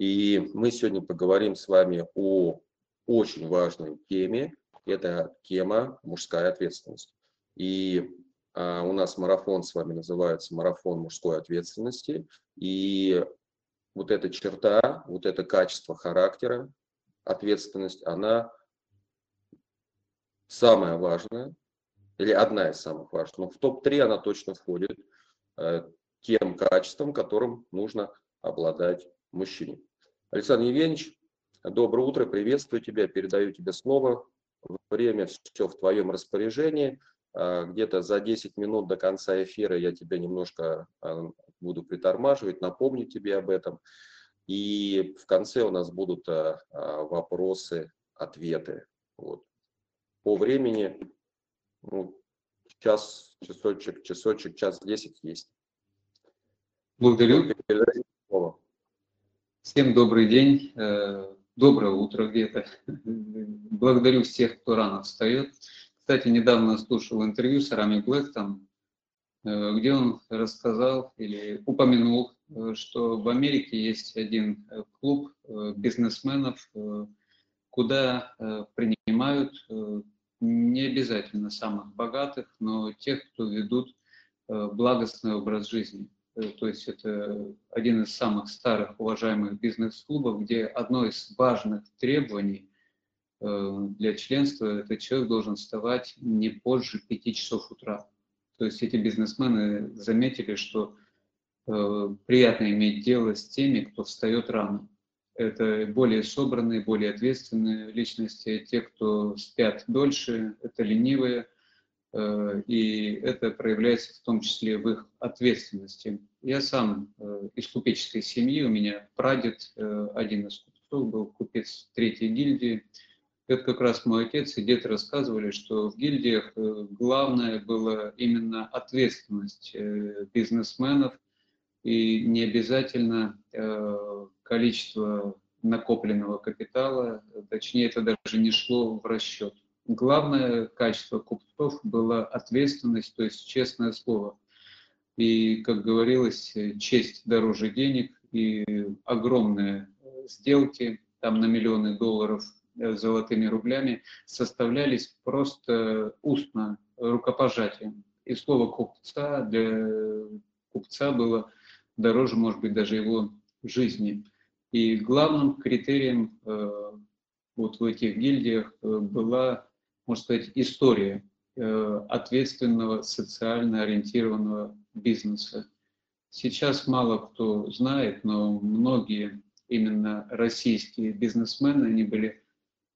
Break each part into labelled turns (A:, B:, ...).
A: И мы сегодня поговорим с вами о очень важной теме. Это тема мужская ответственность. И а, у нас марафон с вами называется «Марафон мужской ответственности». И вот эта черта, вот это качество характера, ответственность, она самая важная, или одна из самых важных. Но в топ-3 она точно входит э, тем качеством, которым нужно обладать мужчине. Александр Евгеньевич, доброе утро, приветствую тебя, передаю тебе слово. Время все в твоем распоряжении. А, где-то за 10 минут до конца эфира я тебя немножко а, буду притормаживать, напомню тебе об этом. И в конце у нас будут а, вопросы, ответы. Вот. По времени ну, час, часочек, часочек, час 10 есть.
B: Благодарю. Всем добрый день, э, доброе утро где-то. Благодарю всех, кто рано встает. Кстати, недавно слушал интервью с Рами Блэктом, э, где он рассказал или упомянул, э, что в Америке есть один клуб бизнесменов, куда принимают не обязательно самых богатых, но тех, кто ведут благостный образ жизни. Э, то есть это один из самых старых уважаемых бизнес-клубов, где одно из важных требований э, для членства – это человек должен вставать не позже 5 часов утра. То есть эти бизнесмены заметили, что э, приятно иметь дело с теми, кто встает рано. Это более собранные, более ответственные личности. Те, кто спят дольше, это ленивые – и это проявляется в том числе в их ответственности. Я сам э, из купеческой семьи, у меня прадед, э, один из купцов, был купец третьей гильдии. Это как раз мой отец и дед рассказывали, что в гильдиях главное было именно ответственность бизнесменов, и не обязательно количество накопленного капитала, точнее это даже не шло в расчет главное качество купцов было ответственность, то есть честное слово. И, как говорилось, честь дороже денег и огромные сделки, там на миллионы долларов э, золотыми рублями, составлялись просто устно, рукопожатием. И слово купца для купца было дороже, может быть, даже его жизни. И главным критерием э, вот в этих гильдиях э, была можно сказать, история э, ответственного социально ориентированного бизнеса. Сейчас мало кто знает, но многие именно российские бизнесмены, они были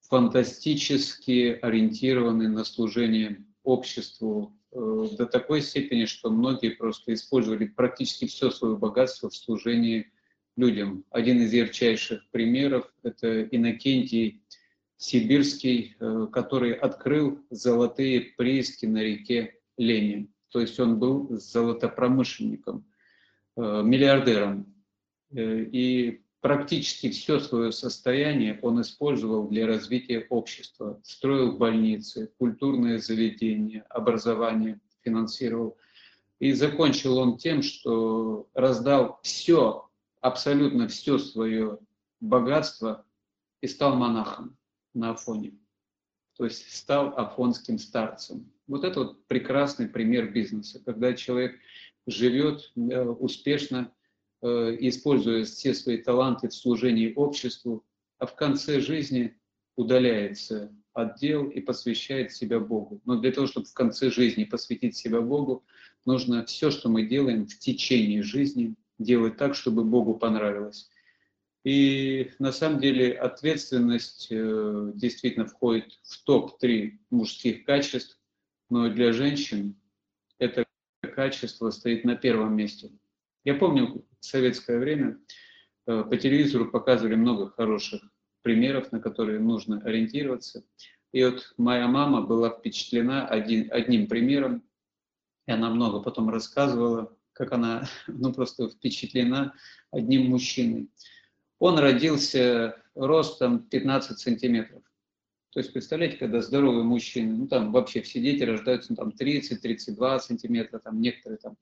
B: фантастически ориентированы на служение обществу э, до такой степени, что многие просто использовали практически все свое богатство в служении людям. Один из ярчайших примеров – это Иннокентий сибирский, э, который открыл золотые прииски на реке Ленин. То есть он был золотопромышленником, э, миллиардером. Э, и практически все свое состояние он использовал для развития общества. Строил больницы, культурные заведения, образование финансировал. И закончил он тем, что раздал все, абсолютно все свое богатство и стал монахом на Афоне. То есть стал афонским старцем. Вот это вот прекрасный пример бизнеса, когда человек живет э, успешно, э, используя все свои таланты в служении обществу, а в конце жизни удаляется от дел и посвящает себя Богу. Но для того, чтобы в конце жизни посвятить себя Богу, нужно все, что мы делаем в течение жизни, делать так, чтобы Богу понравилось. И на самом деле ответственность э, действительно входит в топ-3 мужских качеств, но для женщин это качество стоит на первом месте. Я помню, в советское время э, по телевизору показывали много хороших примеров, на которые нужно ориентироваться. И вот моя мама была впечатлена один, одним примером, и она много потом рассказывала, как она ну, просто впечатлена одним мужчиной. Он родился ростом 15 сантиметров. То есть, представляете, когда здоровый мужчина, ну там вообще все дети рождаются ну, там 30-32 сантиметра, там некоторые там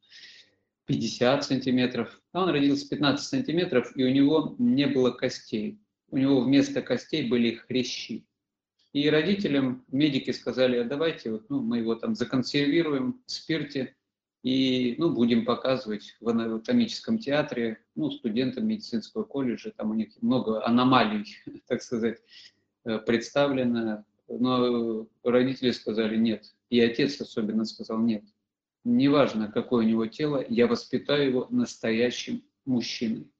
B: 50 сантиметров, а он родился 15 сантиметров, и у него не было костей. У него вместо костей были хрящи. И родителям медики сказали, а давайте вот, ну, мы его там законсервируем в спирте и ну, будем показывать в анатомическом театре ну, студентам медицинского колледжа. Там у них много аномалий, так сказать, э, представлено. Но родители сказали нет. И отец особенно сказал нет. Неважно, какое у него тело, я воспитаю его настоящим мужчиной.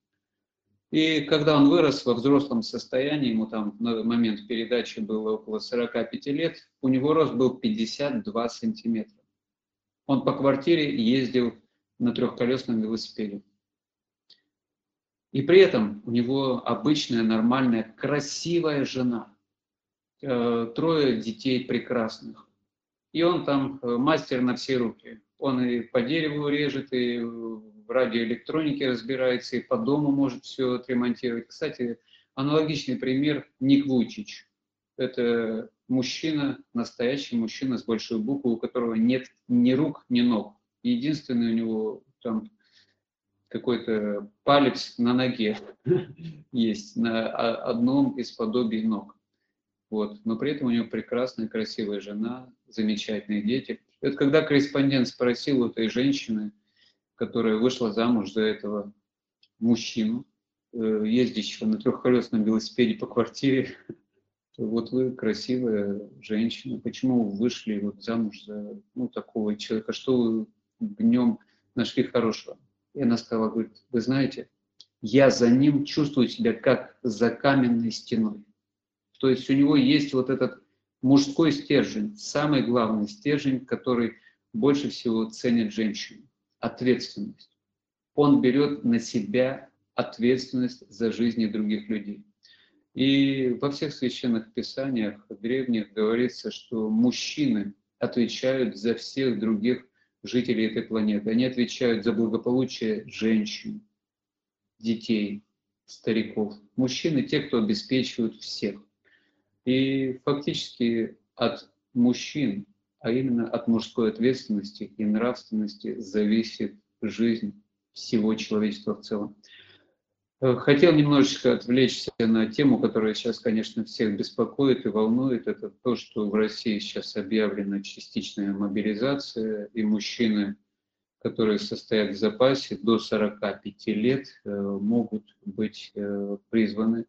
B: И когда он вырос во взрослом состоянии, ему там на момент передачи было около 45 лет, у него рост был 52 сантиметра. Он по квартире ездил на трехколесном велосипеде. И при этом у него обычная, нормальная, красивая жена. Э, трое детей прекрасных. И он там э, мастер на все руки. Он и по дереву режет, и в радиоэлектронике разбирается, и по дому может все отремонтировать. Кстати, аналогичный пример Ник Вуйчич. Это мужчина, настоящий мужчина с большой буквы, у которого нет ни рук, ни ног. Единственный у него там какой-то палец на ноге есть, на одном из подобий ног. Вот. Но при этом у него прекрасная, красивая жена, замечательные дети. И вот когда корреспондент спросил у этой женщины, которая вышла замуж за этого мужчину, э, ездящего на трехколесном велосипеде по квартире, вот вы красивая женщина, почему вы вышли вот замуж за ну, такого человека, что вы в нем нашли хорошего? И она сказала, говорит, вы знаете, я за ним чувствую себя как за каменной стеной. То есть у него есть вот этот мужской стержень, самый главный стержень, который больше всего ценит женщины ответственность. Он берет на себя ответственность за жизни других людей. И во всех священных писаниях древних говорится, что мужчины отвечают за всех других жителей этой планеты. Они отвечают за благополучие женщин, детей, стариков. Мужчины – те, кто обеспечивают всех. И фактически от мужчин а именно от мужской ответственности и нравственности зависит жизнь всего человечества в целом. Э, хотел немножечко отвлечься на тему, которая сейчас, конечно, всех беспокоит и волнует. Это то, что в России сейчас объявлена частичная мобилизация, и мужчины, которые состоят в запасе до 45 лет, э, могут быть э, призваны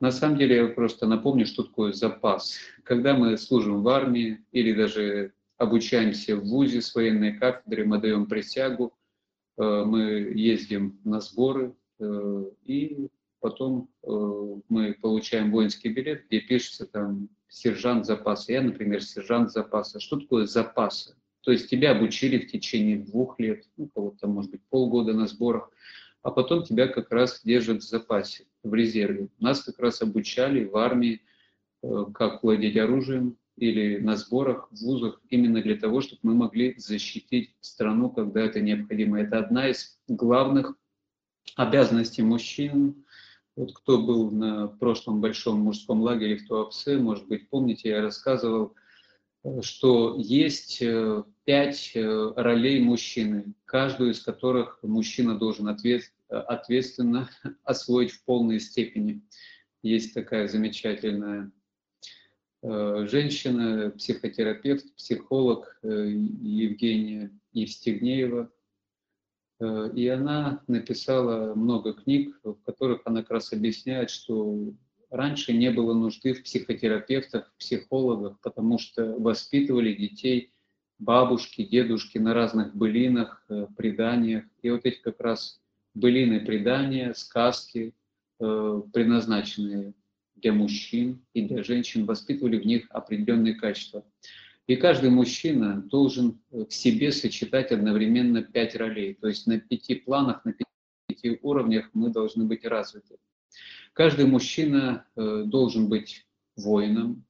B: на самом деле, я просто напомню, что такое запас. Когда мы служим в армии или даже обучаемся в ВУЗе с военной кафедры, мы даем присягу, мы ездим на сборы, и потом э, мы получаем воинский билет, где пишется там сержант запаса. Я, например, сержант запаса. Что такое запасы? То есть тебя обучили в течение двух лет, ну, кого-то, может быть, полгода на сборах, а потом тебя как раз держат в запасе, в резерве. Нас как раз обучали в армии, э, как владеть оружием или на сборах в вузах именно для того, чтобы мы могли защитить страну, когда это необходимо. Это одна из главных обязанностей мужчин. Вот кто был на прошлом большом мужском лагере в Туапсе, может быть, помните, я рассказывал, что есть э, пять э, ролей мужчины, каждую из которых мужчина должен ответ, ответственно освоить в полной степени. Есть такая замечательная э, женщина, психотерапевт, психолог Евгения Евстигнеева. И она написала много книг, в которых она как раз объясняет, что раньше не было нужды в психотерапевтах, психологах, потому что воспитывали детей – бабушки, дедушки на разных былинах, э, преданиях. И вот эти как раз былины, предания, сказки, э, предназначенные для мужчин и для женщин, воспитывали в них определенные качества. И каждый мужчина должен э, в себе сочетать одновременно пять ролей. То есть на пяти планах, на пяти уровнях мы должны быть развиты. Каждый мужчина должен быть воином,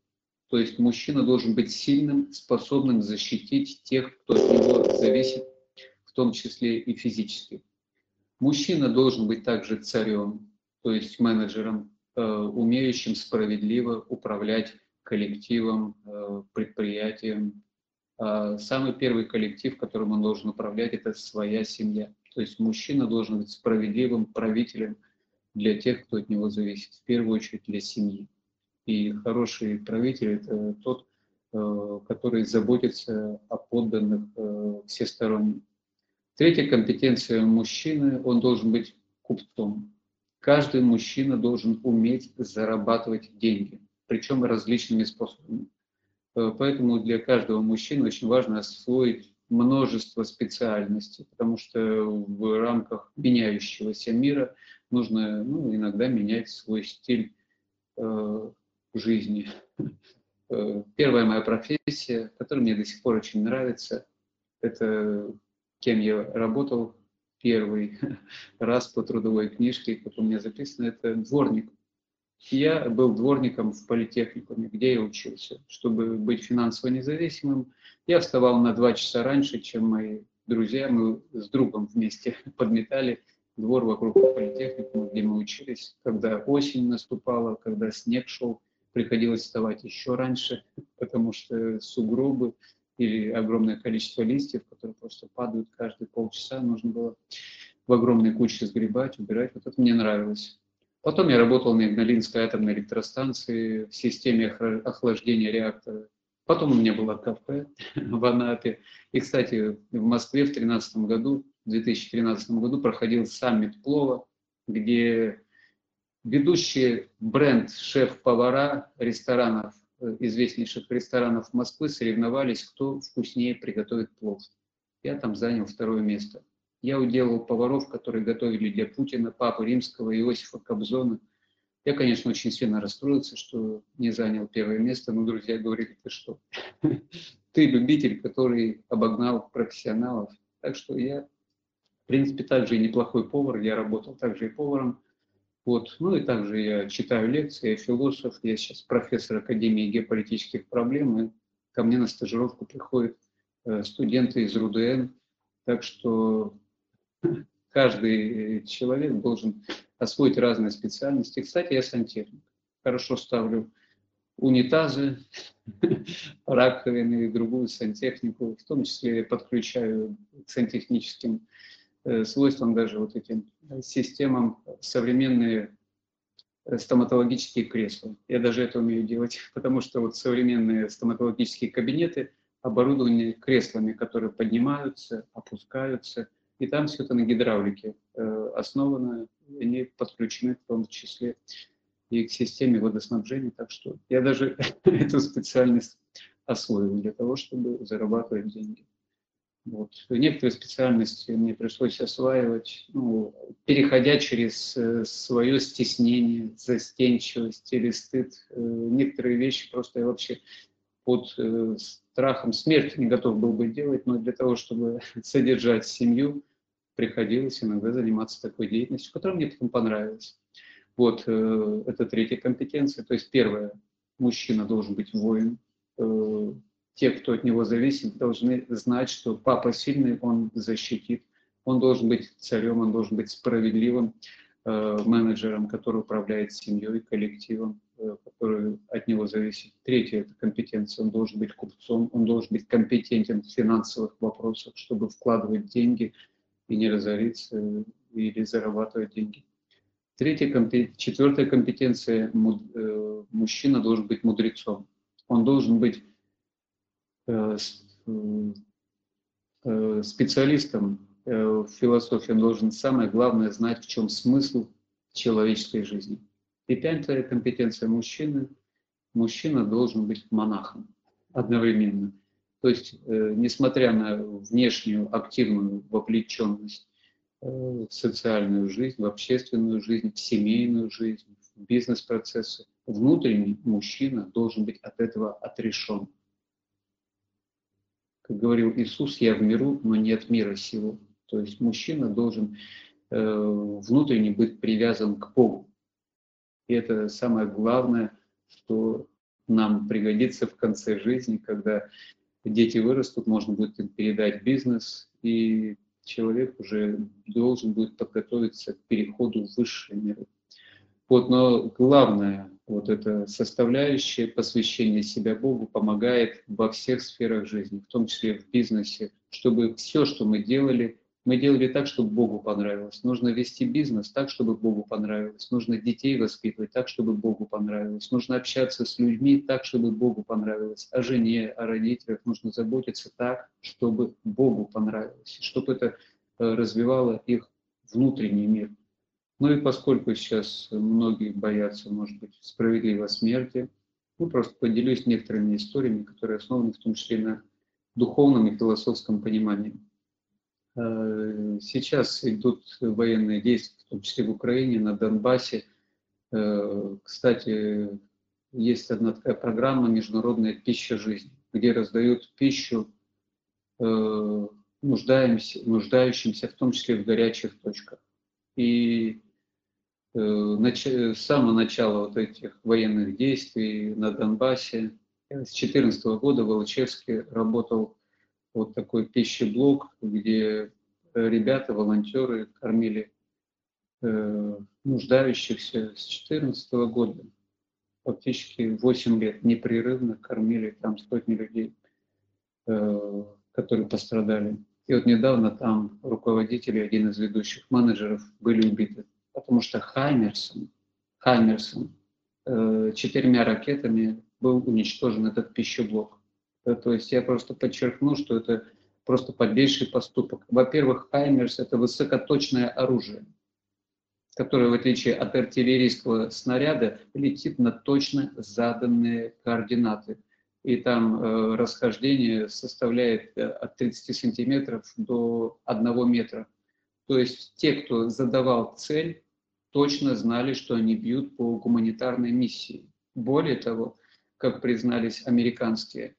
B: то есть мужчина должен быть сильным, способным защитить тех, кто от него зависит, в том числе и физически. Мужчина должен быть также царем, то есть менеджером, э, умеющим справедливо управлять коллективом, э, предприятием. А самый первый коллектив, которым он должен управлять, это своя семья. То есть мужчина должен быть справедливым правителем для тех, кто от него зависит, в первую очередь для семьи. И хороший правитель – это тот, э, который заботится о подданных э, всесторонне. Третья компетенция мужчины – он должен быть купцом. Каждый мужчина должен уметь зарабатывать деньги, причем различными способами. Э, поэтому для каждого мужчины очень важно освоить множество специальностей, потому что в рамках меняющегося мира нужно ну, иногда менять свой стиль э, жизни. Э, первая моя профессия, которая мне до сих пор очень нравится, это кем я работал первый раз по трудовой книжке, как у меня записано, это дворник. Я был дворником в политехникуме, где я учился. Чтобы быть финансово независимым, я вставал на два часа раньше, чем мои друзья. Мы с другом вместе подметали двор вокруг политехникума, где мы учились. Когда осень наступала, когда снег шел, приходилось вставать еще раньше, потому что сугробы или огромное количество листьев, которые просто падают каждые полчаса, нужно было в огромной куче сгребать, убирать. Вот это мне нравилось. Потом я работал на Игналинской атомной электростанции в системе охлаждения реактора. Потом у меня было кафе в Анапе. И, кстати, в Москве в 2013 году, в 2013 году проходил саммит плова, где ведущие бренд шеф-повара ресторанов, э, известнейших ресторанов Москвы соревновались, кто вкуснее приготовит плов. Я там занял второе место. Я уделал поваров, которые готовили для Путина, Папы Римского, Иосифа Кобзона. Я, конечно, очень сильно расстроился, что не занял первое место, но друзья говорили, ты что, ты любитель, который обогнал профессионалов. Так что я, в принципе, также и неплохой повар, я работал также и поваром. Вот. Ну и также я читаю лекции, я философ, я сейчас профессор Академии геополитических проблем, и ко мне на стажировку приходят э, студенты из РУДН, так что каждый человек должен освоить разные специальности. Кстати, я сантехник. Хорошо ставлю унитазы, раковины и другую сантехнику. В том числе подключаю к сантехническим э, свойствам даже вот этим системам современные э, стоматологические кресла. Я даже это умею делать, потому что вот современные стоматологические кабинеты оборудованы креслами, которые поднимаются, опускаются – и там все это на гидравлике э, основано, они подключены в том числе и к системе водоснабжения. Так что я даже эту специальность освоил для того, чтобы зарабатывать деньги. Вот. Некоторые специальности мне пришлось осваивать, ну, переходя через э, свое стеснение, застенчивость или стыд. Э, некоторые вещи просто я вообще под э, страхом смерти не готов был бы делать, но для того, чтобы содержать семью, приходилось иногда заниматься такой деятельностью, которая мне потом понравилась. Вот, э, это третья компетенция. То есть первое, мужчина должен быть воин. Э, те, кто от него зависит, должны знать, что папа сильный, он защитит. Он должен быть царем, он должен быть справедливым менеджером, который управляет семьей, коллективом, э, который от него зависит. Третье – это компетенция. Он должен быть купцом, он должен быть компетентен в финансовых вопросах, чтобы вкладывать деньги – и не разориться или зарабатывать деньги. Третья, четвертая компетенция э, – мужчина должен быть мудрецом. Он должен быть э, э, специалистом в философии, он должен самое главное знать, в чем смысл человеческой жизни. И пятая компетенция мужчины – мужчина должен быть монахом одновременно – то есть, э, несмотря на внешнюю активную вовлеченность э, в социальную жизнь, в общественную жизнь, в семейную жизнь, в бизнес-процессы, внутренний мужчина должен быть от этого отрешен. Как говорил Иисус, я в миру, но не от мира сего. То есть мужчина должен э, внутренне быть привязан к Богу. И это самое главное, что нам пригодится в конце жизни, когда дети вырастут, можно будет им передать бизнес, и человек уже должен будет подготовиться к переходу в высшие миры. Вот, но главное, вот эта составляющая посвящения себя Богу помогает во всех сферах жизни, в том числе в бизнесе, чтобы все, что мы делали, Мы делали так, чтобы Богу понравилось. Нужно вести бизнес так, чтобы Богу понравилось. Нужно детей воспитывать так, чтобы Богу понравилось. Нужно общаться с людьми так, чтобы Богу понравилось. О жене, о родителях нужно заботиться так, чтобы Богу понравилось. Чтобы это э, развивало их внутренний мир. Ну и поскольку сейчас многие боятся, может быть, справедливой смерти, ну просто поделюсь некоторыми историями, которые основаны в том числе на духовном и философском понимании. Э, сейчас идут военные действия, в том числе в Украине, на Донбассе. Э, кстати, есть одна такая программа «Международная пища жизни», где раздают пищу э, нуждаемся, нуждающимся, в том числе в горячих точках. И с самого начала вот этих военных действий на Донбассе с 2014 года в Волочевске работал вот такой пищеблок, где ребята, волонтеры кормили э, нуждающихся с 2014 года. Фактически 8 лет непрерывно кормили там сотни людей, э, которые пострадали. И вот недавно там руководители, один из ведущих менеджеров были убиты потому что Хаймерсон, Хаймерсон э, четырьмя ракетами был уничтожен этот пищеблок. То есть я просто подчеркну, что это просто подлейший поступок. Во-первых, Хаймерс – это высокоточное оружие, которое, в отличие от артиллерийского снаряда, летит на точно заданные координаты. И там э, расхождение составляет э, от 30 сантиметров до 1 метра. То есть те, кто задавал цель, точно знали, что они бьют по гуманитарной миссии. Более того, как признались американские,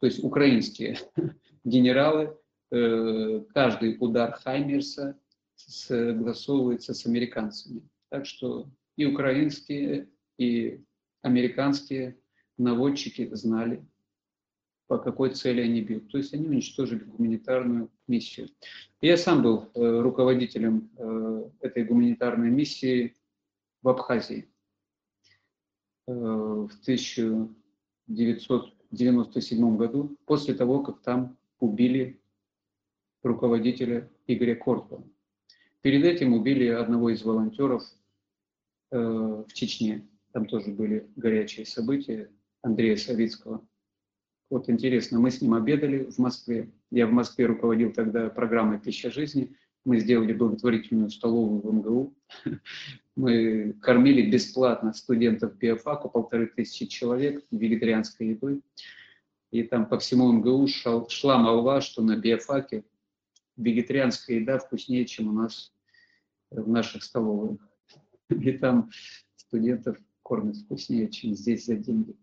B: то есть украинские генералы, э, каждый удар Хаймерса согласовывается с американцами. Так что и украинские, и американские наводчики знали, по какой цели они бьют. То есть они уничтожили гуманитарную миссию. Я сам был э, руководителем э, этой гуманитарной миссии в Абхазии в 1997 году, после того, как там убили руководителя Игоря Кортова. Перед этим убили одного из волонтеров в Чечне. Там тоже были горячие события Андрея Савицкого. Вот интересно, мы с ним обедали в Москве. Я в Москве руководил тогда программой «Пища жизни». Мы сделали благотворительную столовую в МГУ. Мы кормили бесплатно студентов биофака, полторы тысячи человек, вегетарианской едой. И там по всему МГУ шел, шла молва, что на биофаке вегетарианская еда вкуснее, чем у нас в наших столовых. И там студентов кормят вкуснее, чем здесь за деньги.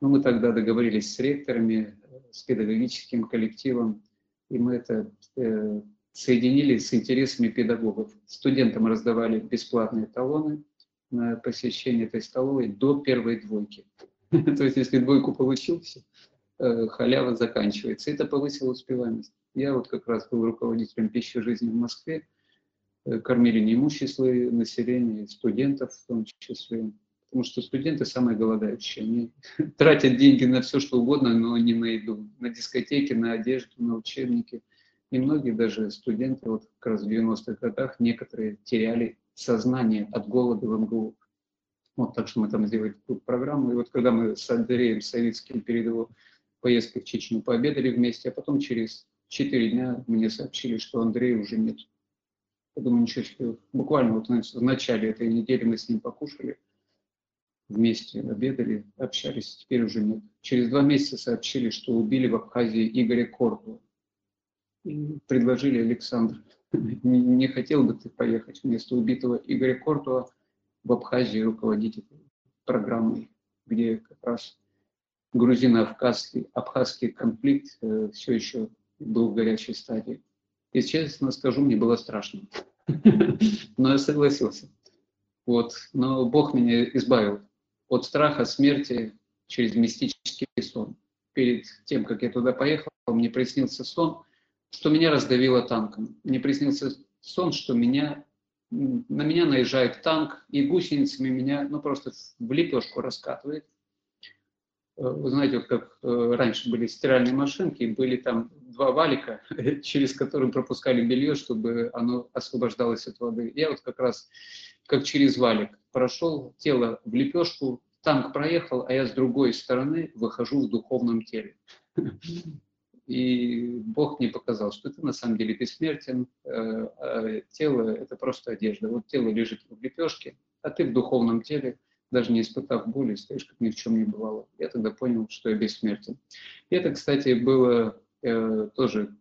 B: Ну, мы тогда договорились с ректорами, с педагогическим коллективом, и мы это э, соединили с интересами педагогов. Студентам раздавали бесплатные талоны на посещение этой столовой до первой двойки. То есть, если двойку получил, э, халява заканчивается. Это повысило успеваемость. Я вот как раз был руководителем пищи жизни в Москве, э, кормили неимущие слои населения, студентов в том числе потому что студенты самые голодающие. Они тратят деньги на все, что угодно, но не на еду. На дискотеки, на одежду, на учебники. И многие даже студенты, вот как раз в 90-х годах, некоторые теряли сознание от голода в МГУ. Вот так что мы там сделали такую программу. И вот когда мы с Андреем Савицким перед его поездкой в Чечню пообедали вместе, а потом через 4 дня мне сообщили, что Андрея уже нет. Я думаю, ничего себе. Буквально вот в начале этой недели мы с ним покушали вместе обедали, общались, теперь уже нет. Через два месяца сообщили, что убили в Абхазии Игоря Корпова. Предложили Александр, не, не хотел бы ты поехать вместо убитого Игоря Кортова в Абхазии руководить программой, где как раз грузино-абхазский абхазский конфликт э, все еще был в горячей стадии. И честно скажу, мне было страшно. Но я согласился. Вот. Но Бог меня избавил от страха смерти через мистический сон. Перед тем, как я туда поехал, мне приснился сон, что меня раздавило танком. Мне приснился сон, что меня, на меня наезжает танк и гусеницами меня ну, просто в лепешку раскатывает. Э, вы знаете, вот как э, раньше были стиральные машинки, были там два валика, через которые пропускали белье, чтобы оно освобождалось от воды. Я вот как раз как через валик прошел, тело в лепешку, танк проехал, а я с другой стороны выхожу в духовном теле. И Бог мне показал, что ты на самом деле бессмертен, э, а тело – это просто одежда. Вот тело лежит в лепешке, а ты в духовном теле, даже не испытав боли, стоишь, как ни в чем не бывало. Я тогда понял, что я бессмертен. И это, кстати, было э, тоже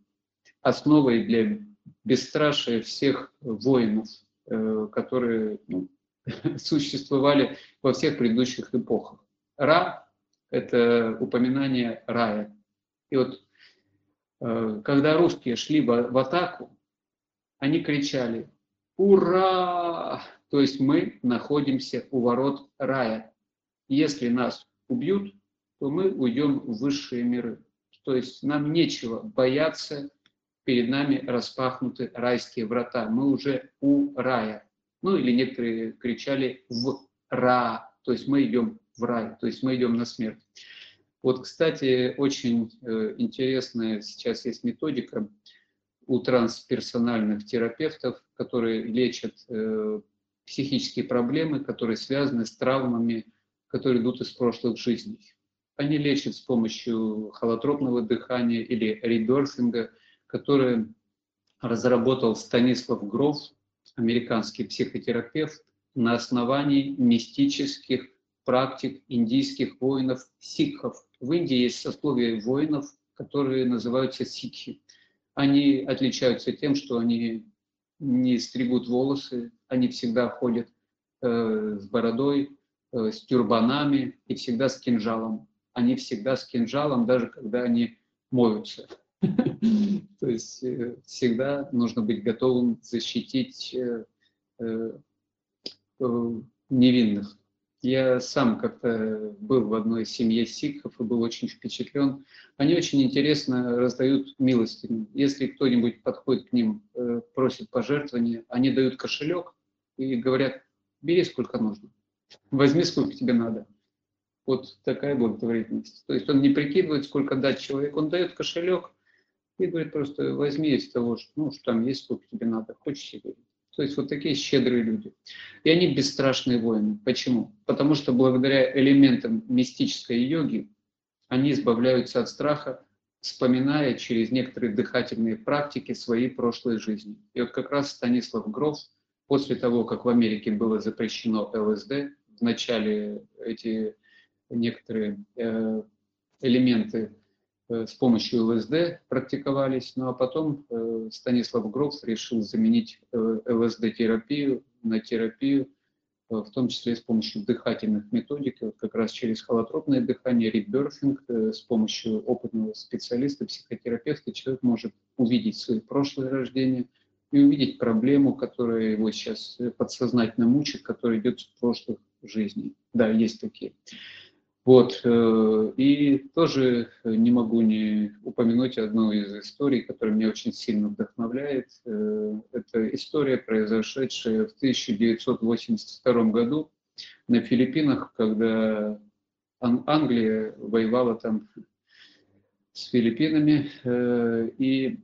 B: основой для бесстрашия всех воинов, э, которые ну, существовали во всех предыдущих эпохах. Ра – это упоминание рая. И вот когда русские шли в, атаку, они кричали «Ура!», то есть мы находимся у ворот рая. Если нас убьют, то мы уйдем в высшие миры. То есть нам нечего бояться, перед нами распахнуты райские врата. Мы уже у рая. Ну или некоторые кричали в ра, то есть мы идем в рай, то есть мы идем на смерть. Вот, кстати, очень э, интересная сейчас есть методика у трансперсональных терапевтов, которые лечат э, психические проблемы, которые связаны с травмами, которые идут из прошлых жизней. Они лечат с помощью холотропного дыхания или реберфинга, который разработал Станислав Гров, американский психотерапевт, на основании мистических практик индийских воинов сикхов, в Индии есть сословие воинов, которые называются сикхи. Они отличаются тем, что они не стригут волосы, они всегда ходят э, с бородой, э, с тюрбанами и всегда с кинжалом. Они всегда с кинжалом, даже когда они моются. То есть э, всегда нужно быть готовым защитить э, э, невинных. Я сам как-то был в одной семье сикхов и был очень впечатлен. Они очень интересно раздают милостыню. Если кто-нибудь подходит к ним, э, просит пожертвования, они дают кошелек и говорят, бери сколько нужно, возьми сколько тебе надо. Вот такая благотворительность. То есть он не прикидывает, сколько дать человеку, он дает кошелек и говорит просто, возьми из того, что, ну, что там есть, сколько тебе надо, хочешь себе. То есть вот такие щедрые люди. И они бесстрашные воины. Почему? Потому что благодаря элементам мистической йоги они избавляются от страха, вспоминая через некоторые дыхательные практики свои прошлые жизни. И вот как раз Станислав Гров, после того, как в Америке было запрещено ЛСД, вначале эти некоторые э, элементы с помощью ЛСД практиковались, ну а потом э, Станислав Гров решил заменить э, ЛСД-терапию на терапию, в том числе с помощью дыхательных методик, как раз через холотропное дыхание, реберфинг, с помощью опытного специалиста, психотерапевта человек может увидеть свои прошлые рождения и увидеть проблему, которая его сейчас подсознательно мучит, которая идет с прошлых жизней. Да, есть такие. Вот, э, и тоже не могу не упомянуть одну из историй, которая меня очень сильно вдохновляет. Э, это история, произошедшая в 1982 году на Филиппинах, когда Англия воевала там с Филиппинами, э, и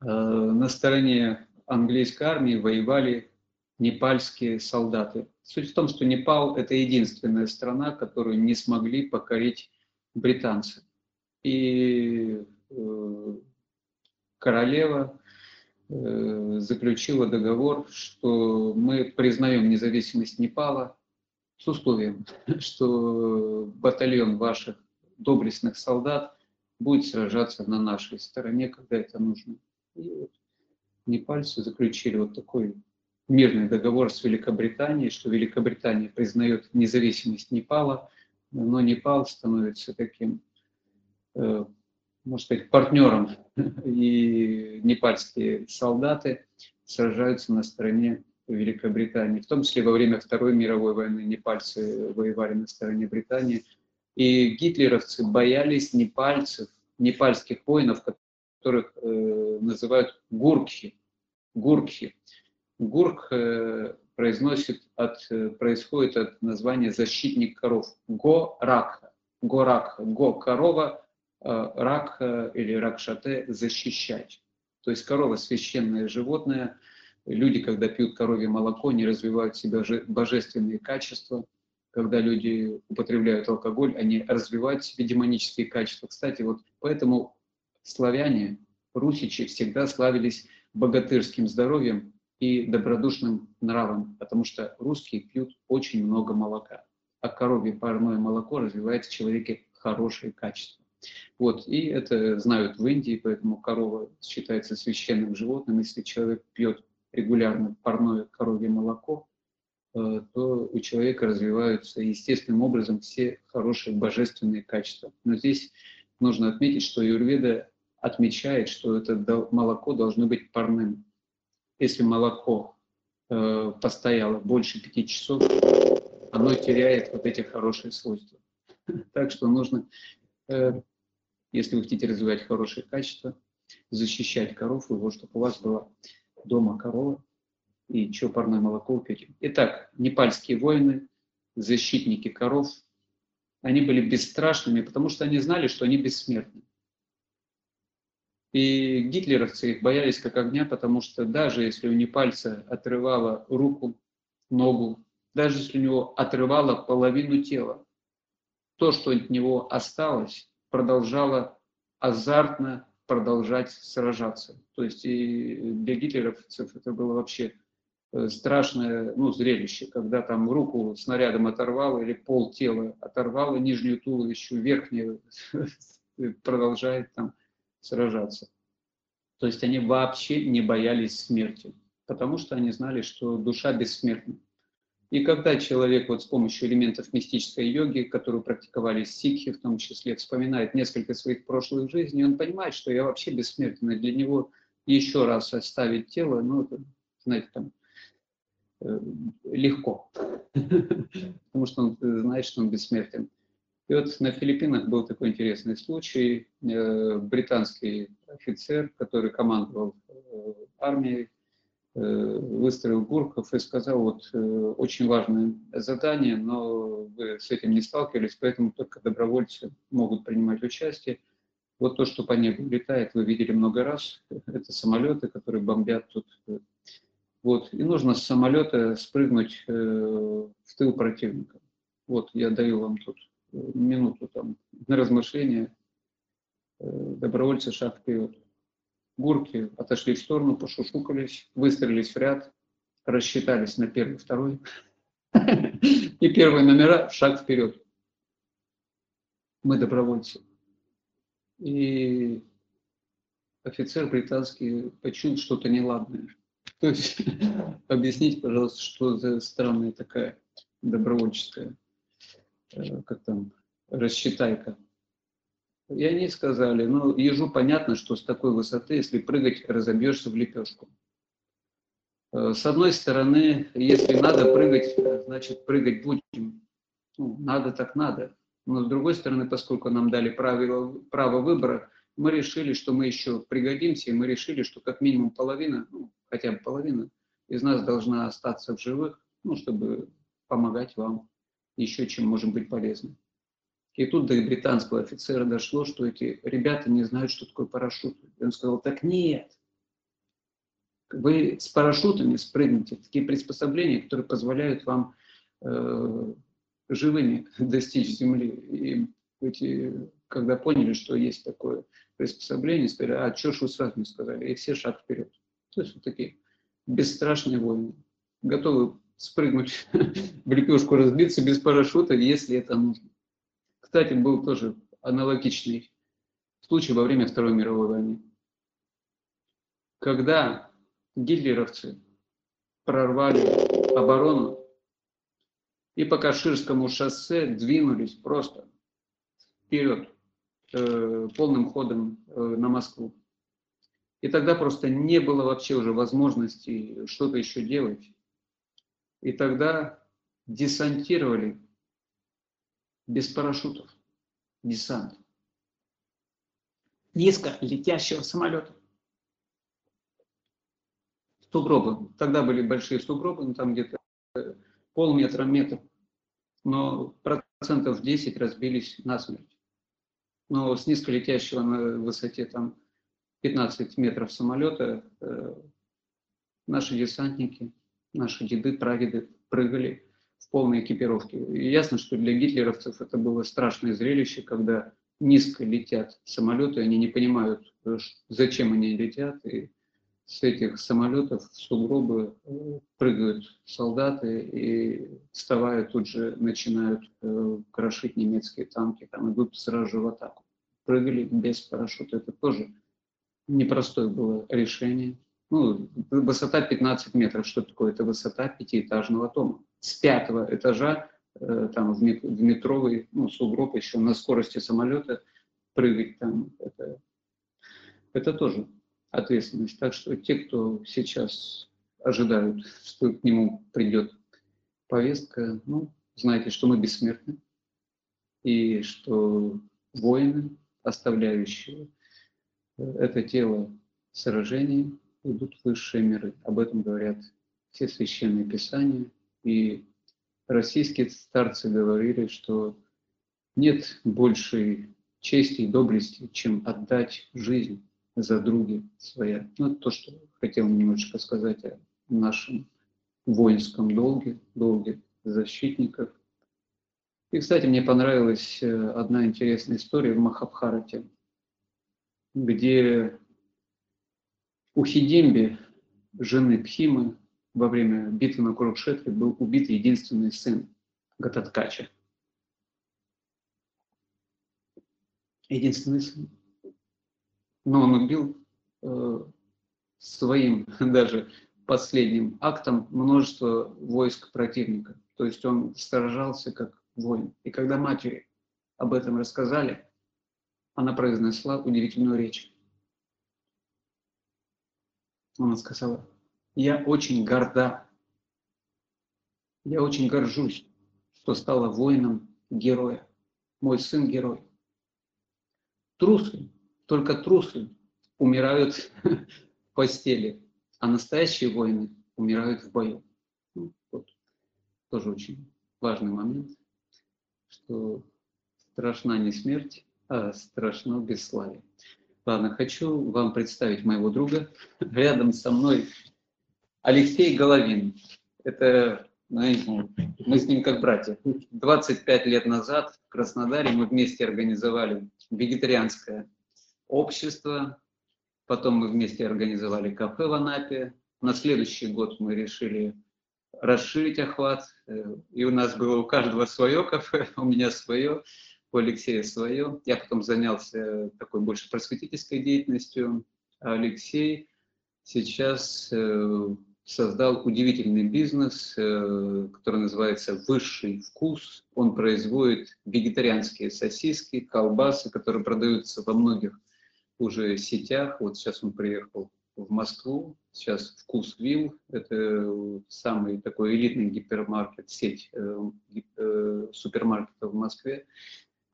B: на стороне английской армии воевали непальские солдаты. Суть в том, что Непал – это единственная страна, которую не смогли покорить британцы. И э, королева э, заключила договор, что мы признаем независимость Непала с условием, что батальон ваших доблестных солдат будет сражаться на нашей стороне, когда это нужно. И вот непальцы заключили вот такой мирный договор с Великобританией, что Великобритания признает независимость Непала, но Непал становится таким, э, можно сказать, партнером, и непальские солдаты сражаются на стороне Великобритании. В том числе во время Второй мировой войны непальцы воевали на стороне Британии. И гитлеровцы боялись непальцев, непальских воинов, которых э, называют гуркхи. Гуркхи. Гурк э, произносит от, э, происходит от названия защитник коров. Го-ракха. Го-ракха. Го – корова, рак или рак шате защищать. То есть корова священное животное. Люди, когда пьют коровье молоко, не развивают в себе божественные качества. Когда люди употребляют алкоголь, они развивают в себе демонические качества. Кстати, вот поэтому славяне, русичи всегда славились богатырским здоровьем и добродушным нравом, потому что русские пьют очень много молока, а коровье парное молоко развивает в человеке хорошие качества. Вот, и это знают в Индии, поэтому корова считается священным животным. Если человек пьет регулярно парное коровье молоко, э, то у человека развиваются естественным образом все хорошие божественные качества. Но здесь нужно отметить, что Юрведа отмечает, что это молоко должно быть парным. Если молоко э, постояло больше пяти часов, оно теряет вот эти хорошие свойства. Так что нужно э, если вы хотите развивать хорошие качества, защищать коров, его, чтобы у вас была дома корова и что парное молоко пьете. Итак, непальские воины, защитники коров, они были бесстрашными, потому что они знали, что они бессмертны. И гитлеровцы их боялись как огня, потому что даже если у непальца отрывало руку, ногу, даже если у него отрывало половину тела, то, что от него осталось, продолжала азартно продолжать сражаться. То есть и для гитлеровцев это было вообще э, страшное ну, зрелище, когда там руку снарядом оторвало или пол тела оторвало, нижнюю туловищу, верхнюю продолжает там сражаться. То есть они вообще не боялись смерти, потому что они знали, что душа бессмертна. И когда человек вот с помощью элементов мистической йоги, которую практиковали сикхи в том числе, вспоминает несколько своих прошлых жизней, он понимает, что я вообще бессмертен, и для него еще раз оставить тело, ну, знаете, там, э, легко, потому что он знает, что он бессмертен. И вот на Филиппинах был такой интересный случай. Э, британский офицер, который командовал э, армией, Э, выстроил Гурков и сказал, вот очень важное задание, но вы с этим не сталкивались, поэтому только добровольцы могут принимать участие. Вот то, что по небу летает, вы видели много раз, это самолеты, которые бомбят тут. Вот, и нужно с самолета спрыгнуть в тыл противника. Вот, я даю вам тут минуту там на размышление. Добровольцы шаг вперед. Гурки отошли в сторону, пошушукались, выстроились в ряд, рассчитались на первый, второй. И первые номера, шаг вперед. Мы добровольцы. И офицер британский почуял что-то неладное. То есть объясните, пожалуйста, что за странная такая добровольческая, э, как там, рассчитайка. И они сказали, ну, ежу понятно, что с такой высоты, если прыгать, разобьешься в лепешку. Э, с одной стороны, если надо прыгать, значит, прыгать будем. Ну, надо так надо. Но с другой стороны, поскольку нам дали правило, право выбора, мы решили, что мы еще пригодимся, и мы решили, что как минимум половина, ну, хотя бы половина из нас должна остаться в живых, ну, чтобы помогать вам еще чем можем быть полезны. И тут до британского офицера дошло, что эти ребята не знают, что такое парашют. И он сказал, так нет, вы с парашютами спрыгнете, такие приспособления, которые позволяют вам э, живыми достичь земли. И эти, когда поняли, что есть такое приспособление, сказали, а что ж вы сразу не сказали? И все шаг вперед. То есть вот такие бесстрашные воины, готовы спрыгнуть в лепешку, разбиться без парашюта, если это нужно. Кстати, был тоже аналогичный случай во время Второй мировой войны. Когда гитлеровцы прорвали оборону и по Каширскому шоссе двинулись просто вперед э, полным ходом э, на Москву. И тогда просто не было вообще уже возможности что-то еще делать. И тогда десантировали без парашютов, десант. Низко летящего самолета. Сугробы. Тогда были большие сугробы, ну, там где-то полметра, метр. Но процентов 10 разбились насмерть. но с низколетящего на высоте там 15 метров самолета э, наши десантники, наши деды, прадеды прыгали в полной экипировке. И ясно, что для гитлеровцев это было страшное зрелище, когда низко летят самолеты, они не понимают, э, зачем они летят, и с этих самолетов в сугробы э, прыгают солдаты и вставая тут же начинают э, крошить немецкие танки, там идут сразу же в атаку. Прыгали без парашюта, это тоже непростое было решение. Ну, высота 15 метров, что такое? Это высота пятиэтажного дома. С пятого этажа, э, там в метровый, ну, сугроб еще на скорости самолета прыгать там, это, это тоже ответственность. Так что те, кто сейчас ожидают, что к нему придет повестка, ну, знайте, что мы бессмертны, и что воины, оставляющие это тело сражений, идут высшие миры. Об этом говорят все священные писания. И российские старцы говорили, что нет большей чести и доблести, чем отдать жизнь за други своя. Ну, то, что хотел немножечко сказать о нашем воинском долге, долге защитников. И, кстати, мне понравилась э, одна интересная история в Махабхарате, где у Хидимби, жены Пхимы, во время битвы на Курукшетре был убит единственный сын Гататкача. Единственный сын но он убил э, своим даже последним актом множество войск противника. То есть он сражался как воин. И когда матери об этом рассказали, она произнесла удивительную речь. Она сказала, я очень горда, я очень горжусь, что стала воином героя. Мой сын герой. Трусы только трусы умирают в постели, а настоящие воины умирают в бою. Ну, вот. Тоже очень важный момент, что страшна не смерть, а страшно бесславие. Ладно, хочу вам представить моего друга. Рядом со мной Алексей Головин. Это, знаете, мы с ним как братья. 25 лет назад в Краснодаре мы вместе организовали вегетарианское общество, потом мы вместе организовали кафе в Анапе. На следующий год мы решили расширить охват, э, и у нас было у каждого свое кафе, у меня свое, у Алексея свое. Я потом занялся такой больше просветительской деятельностью, а Алексей сейчас э, создал удивительный бизнес, э, который называется «Высший вкус». Он производит вегетарианские сосиски, колбасы, которые продаются во многих уже сетях. Вот сейчас он приехал в Москву, сейчас Вкус Вилл, это самый такой элитный гипермаркет, сеть э, супермаркетов в Москве,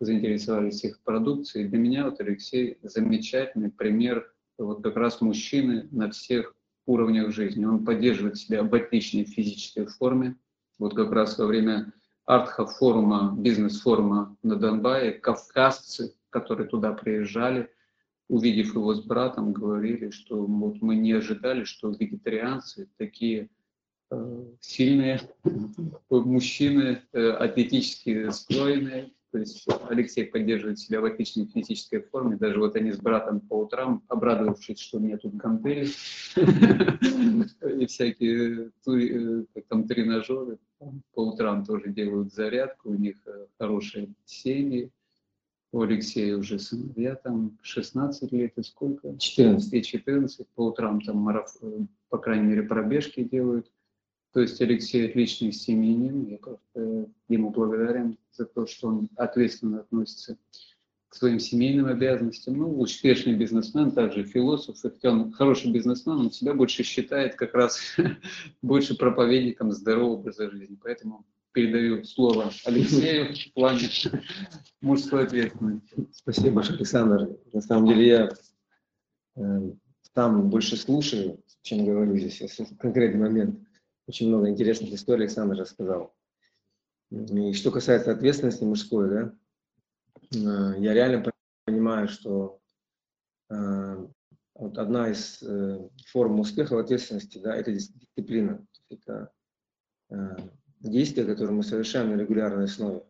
B: заинтересовались их продукцией. Для меня вот Алексей замечательный пример вот как раз мужчины на всех уровнях жизни. Он поддерживает себя в отличной физической форме. Вот как раз во время Артха форума, бизнес-форума на Донбайе, кавказцы, которые туда приезжали, увидев его с братом, говорили, что вот мы не ожидали, что вегетарианцы такие э, сильные мужчины, э, атлетически стройные. То есть Алексей поддерживает себя в отличной физической форме. Даже вот они с братом по утрам, обрадовавшись, что у меня тут гантели и всякие э, там тренажеры, по утрам тоже делают зарядку, у них э, хорошие семьи у Алексея уже сыновья там 16 лет и сколько? 14 и 14. По утрам там марафон, по крайней мере, пробежки делают. То есть Алексей отличный семьянин. Я ему благодарен за то, что он ответственно относится к своим семейным обязанностям. Ну, успешный бизнесмен, также философ. Хотя он хороший бизнесмен, он себя больше считает как раз больше проповедником здорового образа жизни. Поэтому передаю слово Алексею в плане мужской ответственности.
C: Спасибо большое, Александр. На самом деле я э, там больше слушаю, чем говорю здесь. В конкретный момент очень много интересных историй Александр рассказал. И что касается ответственности мужской, да, э, я реально понимаю, что вот одна из форм успеха в ответственности, да, это дисциплина. Это действия, которые мы совершаем на регулярной основе.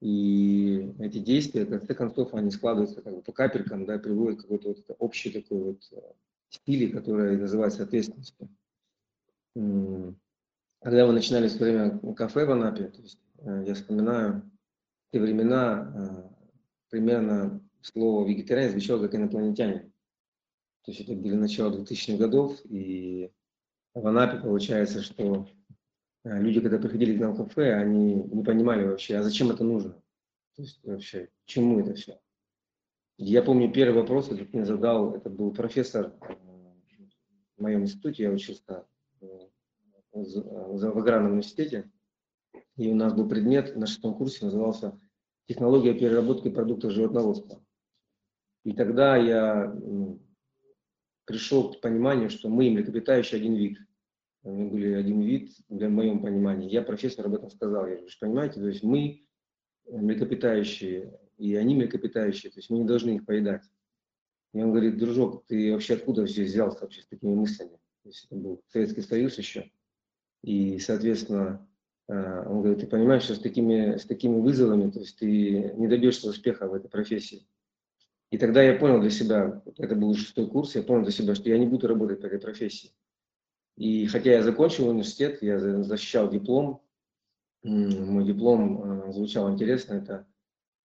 C: И эти действия, в конце концов, они складываются как бы по капелькам, да, приводят к какой-то вот общей такой вот стиле, которая называется ответственностью. Когда мы начинали в свое время кафе в Анапе, то есть, э, я вспоминаю те времена, э, примерно слово вегетарианец звучало как инопланетяне. То есть это были начало 2000-х годов, и в Анапе получается, что э, люди, когда приходили к нам в кафе, они не понимали вообще, а зачем это нужно? То есть вообще, чему это все? Я помню, первый вопрос, который мне задал, это был профессор в моем институте, я учился в аграрном университете, и у нас был предмет на шестом курсе, назывался «Технология переработки продуктов животноводства». И тогда я пришел к пониманию, что мы млекопитающие один вид. Мы были один вид, для моем понимании. Я профессор об этом сказал. Я говорю, понимаете, то есть мы млекопитающие, и они млекопитающие, то есть мы не должны их поедать. И он говорит, дружок, ты вообще откуда здесь взялся вообще с такими мыслями? Есть это был Советский Союз еще. И, соответственно, э, он говорит, ты понимаешь, что с такими, с такими вызовами, то есть ты не добьешься успеха в этой профессии. И тогда я понял для себя, это был шестой курс, я понял для себя, что я не буду работать по этой профессии. И хотя я закончил университет, я защищал диплом, мой диплом э, звучал интересно, это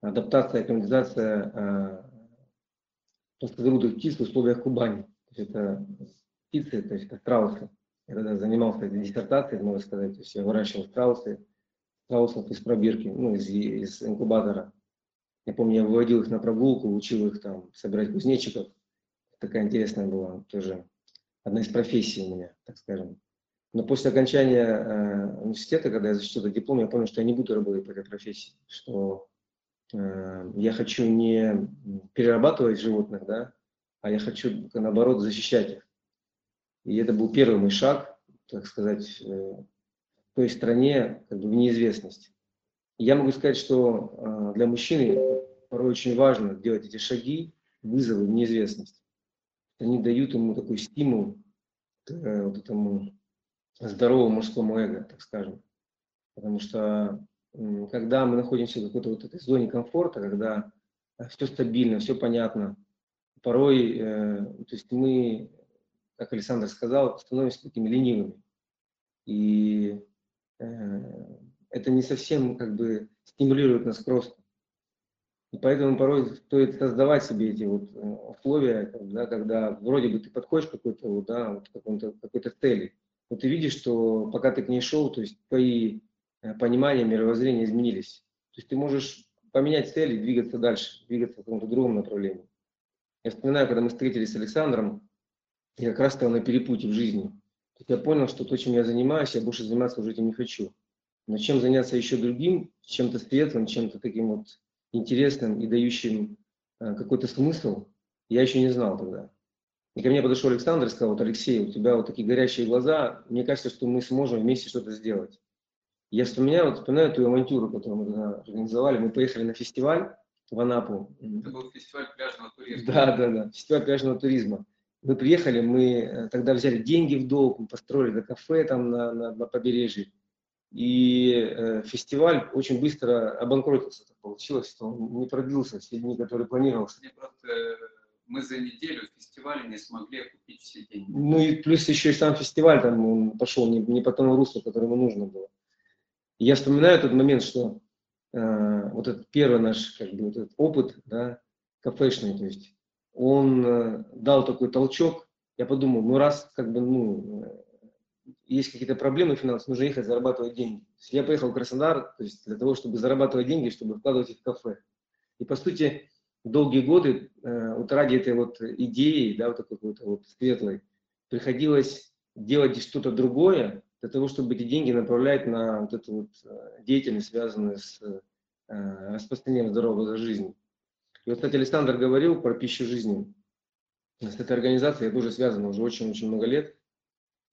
C: адаптация, акклиматизация э, плоскогрудых птиц в условиях Кубани. Это птицы, то есть это страусы. Я тогда занимался диссертацией, можно сказать, то есть я выращивал страусы, страусов из пробирки, ну, из, из инкубатора. Я помню, я выводил их на прогулку, учил их там собирать кузнечиков. Такая интересная была тоже одна из профессий у меня, так скажем. Но после окончания э, университета, когда я защитил диплом, я понял, что я не буду работать по этой профессии, что э, я хочу не перерабатывать животных, да, а я хочу, наоборот, защищать их. И это был первый мой шаг, так сказать, э, в той стране, как бы в неизвестность. я могу сказать, что э, для мужчины порой очень важно делать эти шаги, вызовы в неизвестность. Они дают ему такой стимул к э, вот этому здоровому мужскому эго, так скажем. Потому что когда мы находимся в какой-то вот этой зоне комфорта, когда все стабильно, все понятно, порой, то есть мы как Александр сказал, становимся такими ленивыми. И э, это не совсем как бы стимулирует нас к росту. И поэтому порой стоит создавать себе эти вот э, условия, да, когда вроде бы ты подходишь к какой-то вот, да, вот какой-то, какой-то цели, но ты видишь, что пока ты к ней шел, то есть твои э, понимания, мировоззрения изменились. То есть ты можешь поменять цель и двигаться дальше, двигаться в каком-то другом направлении. Я вспоминаю, когда мы встретились с Александром, я как раз стал на перепутье в жизни. Я понял, что то, чем я занимаюсь, я больше заниматься уже этим не хочу. Но чем заняться еще другим, чем-то светлым, чем-то таким вот интересным и дающим э, какой-то смысл, я еще не знал тогда. И ко мне подошел Александр и сказал, вот Алексей, у тебя вот такие горящие глаза, мне кажется, что мы сможем вместе что-то сделать. Я вспоминаю, вот вспоминаю ту авантюру, которую мы тогда организовали. Мы поехали на фестиваль в Анапу.
B: Это был фестиваль пляжного туризма.
C: Да, да, да, фестиваль пляжного туризма. Мы приехали, мы э, тогда взяли деньги в долг, мы построили кафе там на, на, на побережье. И э, фестиваль очень быстро обанкротился. Так получилось, что он не продлился все дни, которые планировался.
B: просто э, мы за неделю фестиваля не смогли купить все деньги.
C: Ну и плюс еще и сам фестиваль там он пошел не, не по тому руслу, которому нужно было. И я вспоминаю тот момент, что э, вот этот первый наш как бы, вот этот опыт, да, кафешный, то есть он э, дал такой толчок. Я подумал, ну раз как бы, ну, э, есть какие-то проблемы финансовые, нужно ехать зарабатывать деньги. Я поехал в Краснодар то есть для того, чтобы зарабатывать деньги, чтобы вкладывать их в кафе. И по сути, долгие годы э, вот ради этой вот идеи, да, вот такой вот, вот светлой, приходилось делать что-то другое для того, чтобы эти деньги направлять на вот эту вот деятельность, связанную с распространением здорового жизни. И вот, кстати, Александр говорил про пищу жизни. С этой организацией я тоже связан уже очень-очень много лет.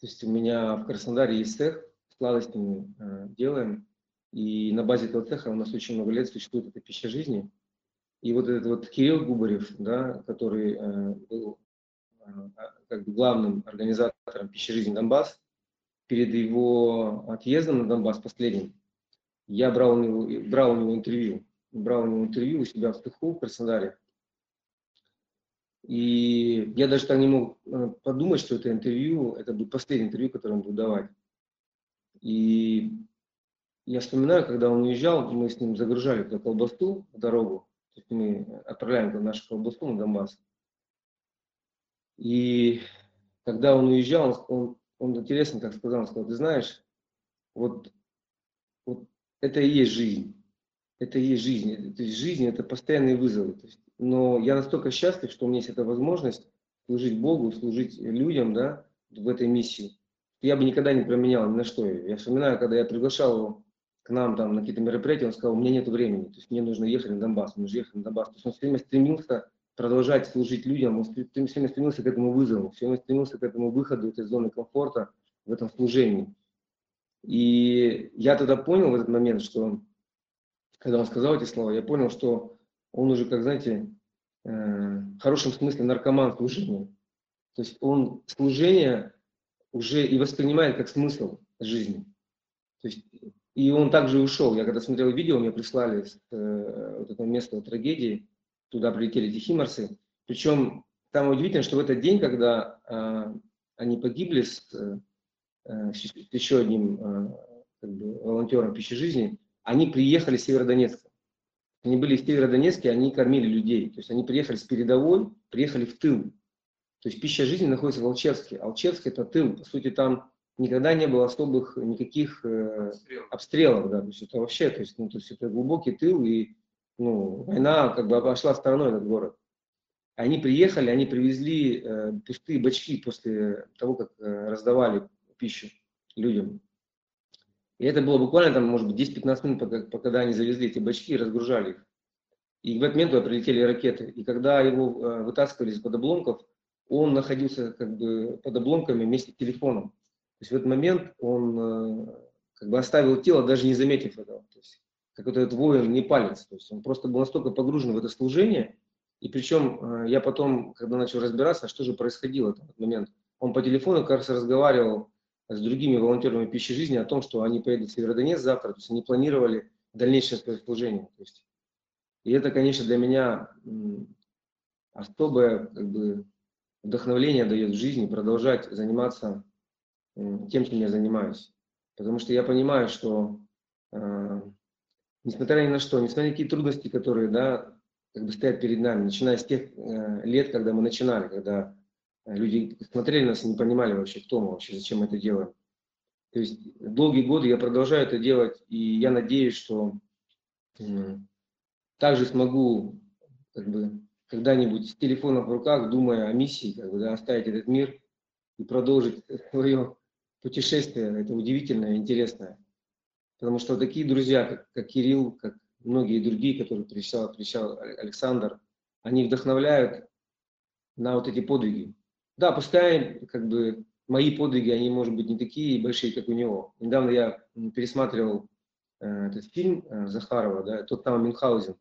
C: То есть у меня в Краснодаре есть цех, сладостями э, делаем. И на базе этого цеха у нас очень много лет существует эта пища жизни. И вот этот вот Кирилл Губарев, да, который э, был э, как бы главным организатором пищи жизни Донбасс, перед его отъездом на Донбасс последним, я брал у него, брал у него интервью, брал интервью у себя в Тыху, в Краснодаре. И я даже так не мог э, подумать, что это интервью, это будет последнее интервью, которое он будет давать. И я вспоминаю, когда он уезжал, мы с ним загружали туда колбасу в дорогу, то есть мы отправляем нашу колбасу на Донбасс. И когда он уезжал, он, он интересно как сказал, он сказал, ты знаешь, вот, вот это и есть жизнь. Это и есть жизнь. То есть жизнь это постоянные вызовы. То есть, но я настолько счастлив, что у меня есть эта возможность служить Богу, служить людям да, в этой миссии. Я бы никогда не променял ни на что. Я вспоминаю, когда я приглашал его к нам там на какие-то мероприятия, он сказал, у меня нет времени, то есть мне нужно ехать на Донбасс, мне нужно ехать на Донбасс. То есть он все время стремился продолжать служить людям, он все время стремился к этому вызову, все время стремился к этому выходу из зоны комфорта в этом служении. И я тогда понял в этот момент, что когда он сказал эти слова, я понял, что он уже, как знаете, э, в хорошем смысле наркоман служения. То есть он служение уже и воспринимает как смысл жизни. То есть и он также ушел. Я когда смотрел видео, мне прислали с э, вот этого места трагедии, туда прилетели эти химарсы. Причем там удивительно, что в этот день, когда э, они погибли с, э, с еще одним э, как бы, волонтером пищи жизни, они приехали с Северодонецка. Они были в Северодонецке, они кормили людей. То есть они приехали с передовой, приехали в тыл. То есть пища жизни находится в Алчевске. Алчевск это тыл. По сути, там никогда не было особых никаких э, обстрелов, да, то есть это вообще, то есть, ну, то есть это глубокий тыл, и ну, война как бы обошла стороной этот город. Они приехали, они привезли э, пустые бачки после того, как э, раздавали пищу людям. И это было буквально там, может быть, 10-15 минут, пока, пока они завезли эти бачки и разгружали их. И в этот момент туда прилетели ракеты. И когда его э, вытаскивали из-под обломков, он находился как бы под обломками вместе с телефоном. То есть в этот момент он э, как бы оставил тело, даже не заметив этого. То есть какой-то этот воин не палец. То есть он просто был настолько погружен в это служение. И причем э, я потом, когда начал разбираться, что же происходило в этот момент, он по телефону, кажется, разговаривал с другими волонтерами пищи жизни о том, что они поедут в Северодонецк завтра, то есть они планировали дальнейшее служение. То есть, и это, конечно, для меня особое как бы, вдохновление дает в жизни продолжать заниматься тем, чем я занимаюсь. Потому что я понимаю, что э, несмотря ни на что, несмотря на какие трудности, которые да, как бы стоят перед нами, начиная с тех э, лет, когда мы начинали, когда люди смотрели на нас и не понимали вообще, кто мы вообще, зачем мы это делаем. То есть долгие годы я продолжаю это делать, и я надеюсь, что э, также смогу как бы, когда-нибудь с телефоном в руках, думая о миссии, как бы, да, оставить этот мир и продолжить свое путешествие, это удивительное, интересное. Потому что такие друзья, как, как Кирилл, как многие другие, которые приезжал, приезжал Александр, они вдохновляют на вот эти подвиги. Да, пускай как бы мои подвиги, они, может быть, не такие большие, как у него. Недавно я пересматривал э, этот фильм э, Захарова, да, тот там Мюнхгаузен.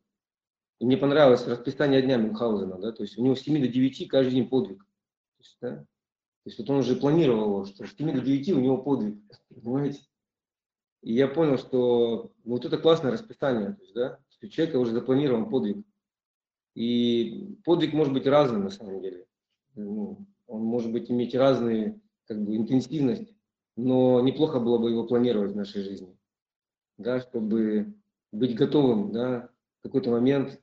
C: И мне понравилось расписание дня Мюнхгаузена, да, то есть у него с 7 до 9 каждый день подвиг. То есть, да, то есть вот он уже планировал, что с 7 до 9 у него подвиг, понимаете? И я понял, что вот это классное расписание, то есть, да, у человека уже запланирован подвиг. И подвиг может быть разным на самом деле. Ну, он может быть иметь разные как бы интенсивность, но неплохо было бы его планировать в нашей жизни, да, чтобы быть готовым, да, в какой-то момент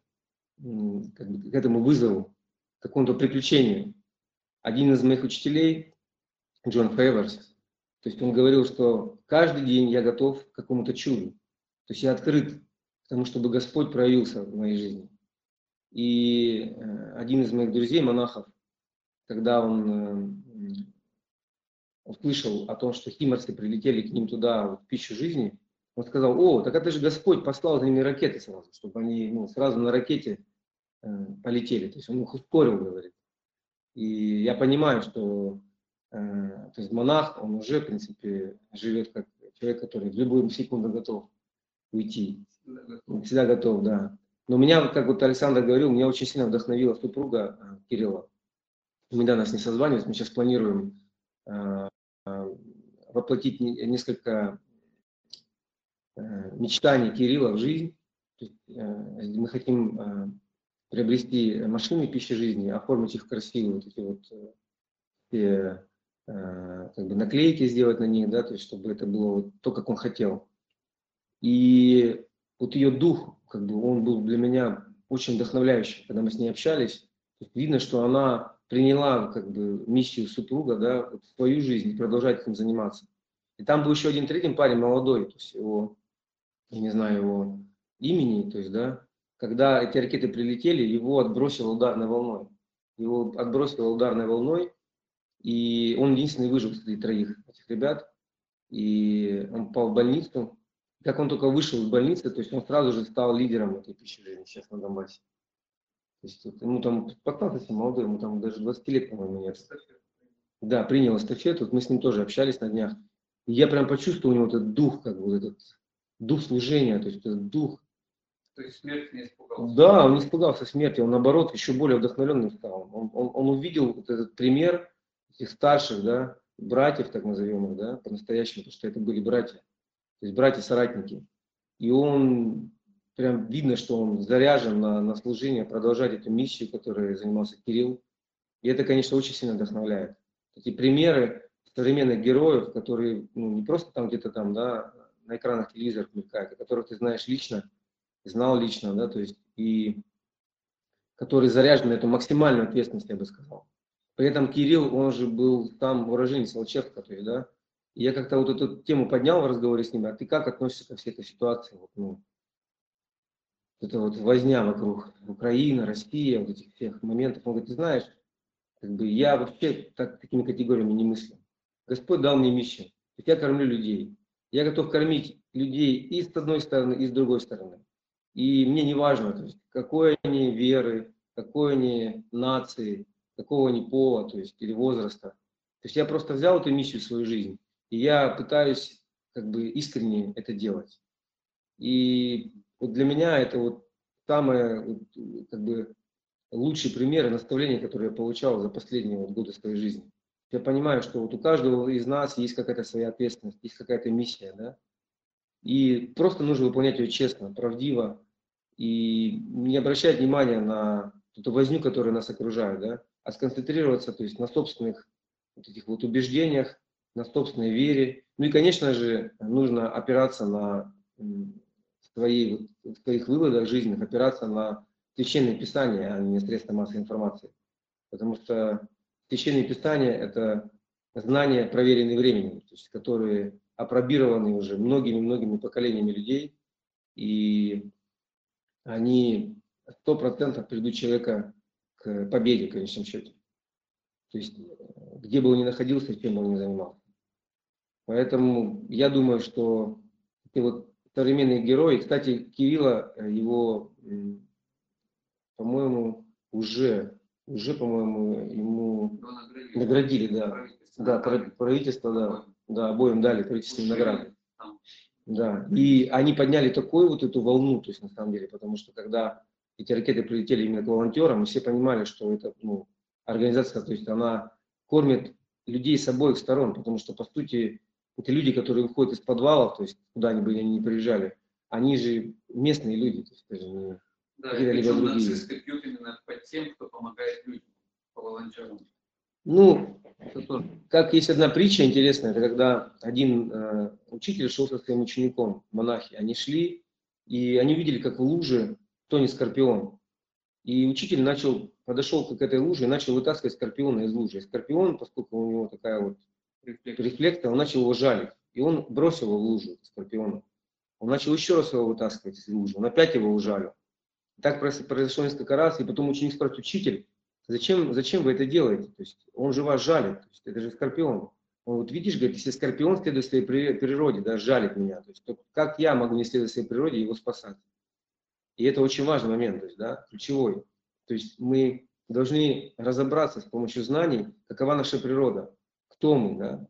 C: как бы, к этому вызову, к какому-то приключению один из моих учителей, Джон Фейверс, то есть он говорил, что каждый день я готов к какому-то чуду. То есть я открыт к тому, чтобы Господь проявился в моей жизни. И э, один из моих друзей, монахов, когда он э, услышал о том, что химорцы прилетели к ним туда в пищу жизни, он сказал, о, так это же Господь послал за ними ракеты сразу, чтобы они ну, сразу на ракете э, полетели. То есть он их ускорил, говорит. И я понимаю, что э, то есть монах, он уже, в принципе, живет как человек, который в любую секунду готов уйти. Всегда готов, да. Но меня, как вот Александр говорил, меня очень сильно вдохновила супруга э, Кирилла. Мы недавно с ней созванивались, мы сейчас планируем э, э, воплотить несколько мечтаний Кирилла в жизнь. Мы хотим приобрести машины пищи жизни, оформить их красиво, вот эти вот как бы наклейки сделать на них, да, то есть чтобы это было вот то, как он хотел. И вот ее дух, как бы он был для меня очень вдохновляющий, когда мы с ней общались. Видно, что она приняла как бы миссию супруга, да, в свою жизнь и продолжает этим заниматься. И там был еще один третий парень, молодой, то есть его, я не знаю его имени, то есть, да, когда эти ракеты прилетели, его отбросило ударной волной. Его отбросило ударной волной, и он единственный выжил среди троих этих ребят. И он попал в больницу, как он только вышел из больницы, то есть он сразу же стал лидером этой пищи жизни сейчас на Донбассе. То есть вот, ему там 15 молодой, ему там даже 20 лет, по-моему, нет. Да, принял эстафету, вот мы с ним тоже общались на днях. И я прям почувствовал у него этот дух, как бы этот дух служения, то есть этот дух.
B: То есть смерть не испугался?
C: Да, он не испугался смерти, он наоборот еще более вдохновленным стал. Он, он, он увидел вот этот пример этих старших, да, братьев, так назовем их, да, по-настоящему, потому что это были братья то есть братья-соратники. И он, прям видно, что он заряжен на, на служение, продолжать эту миссию, которой занимался Кирилл. И это, конечно, очень сильно вдохновляет. Эти примеры современных героев, которые ну, не просто там где-то там, да, на экранах телевизора мелькают, а которых ты знаешь лично, знал лично, да, то есть и которые заряжены на эту максимальную ответственность, я бы сказал. При этом Кирилл, он же был там уроженец Алчевка, то есть, да, я как-то вот эту тему поднял в разговоре с ним, а ты как относишься ко всей этой ситуации? Вот, ну, это вот возня вокруг Украины, Россия, вот этих всех моментов. Он говорит, ты знаешь, как бы я вообще так, такими категориями не мыслю. Господь дал мне миссию. Я кормлю людей. Я готов кормить людей и с одной стороны, и с другой стороны. И мне не важно, то есть, какой они веры, какой они нации, какого они пола, то есть, или возраста. То есть я просто взял эту миссию в свою жизнь и я пытаюсь как бы искренне это делать. И вот для меня это вот самое как бы лучший пример и наставление, которое я получал за последние вот годы своей жизни. Я понимаю, что вот у каждого из нас есть какая-то своя ответственность, есть какая-то миссия, да, и просто нужно выполнять ее честно, правдиво, и не обращать внимания на эту возню, которая нас окружает, да, а сконцентрироваться, то есть на собственных вот этих вот убеждениях, на собственной вере. Ну и, конечно же, нужно опираться на свои, в своих выводах жизненных, опираться на Священное Писание, а не средства массовой информации. Потому что Священное Писание – это знания, проверенные временем, то есть, которые опробированы уже многими-многими поколениями людей, и они сто процентов приведут человека к победе, в конечном счете. То есть, где бы он ни находился, чем бы он ни занимался. Поэтому я думаю, что вот современные герои, кстати, Кирилла, э, его, по-моему, уже, уже, по-моему, ему наградили, наградили да. Правительство, да, правительство, да, да, обоим дали правительственные награды. Да, и они подняли такую вот эту волну, то есть на самом деле, потому что когда эти ракеты прилетели именно к волонтерам, все понимали, что это ну, организация, то есть она кормит людей с обоих сторон, потому что, по сути, это люди, которые выходят из подвалов, то есть куда они бы они не приезжали, они же местные люди, то есть это же не
B: да, либо другие. нацисты пьют именно под тем, кто помогает людям, по волонтерам.
C: Ну, как есть одна притча интересная, это когда один э, учитель шел со своим учеником, монахи, они шли, и они увидели, как в луже тонет скорпион. И учитель начал, подошел к этой луже и начал вытаскивать скорпиона из лужи. И скорпион, поскольку у него такая вот рефлектор, он начал его жалить. И он бросил его в лужу, скорпиона. Он начал еще раз его вытаскивать из лужи. Он опять его ужалил. Так произошло несколько раз. И потом ученик спрашивает, учитель, зачем, зачем вы это делаете? То есть он же вас жалит. То есть это же скорпион. Он вот видишь, говорит, если скорпион следует своей природе, да, жалит меня, то есть то как я могу не следовать своей природе и его спасать? И это очень важный момент, то есть, да, ключевой. То есть мы должны разобраться с помощью знаний, какова наша природа кто мы, да,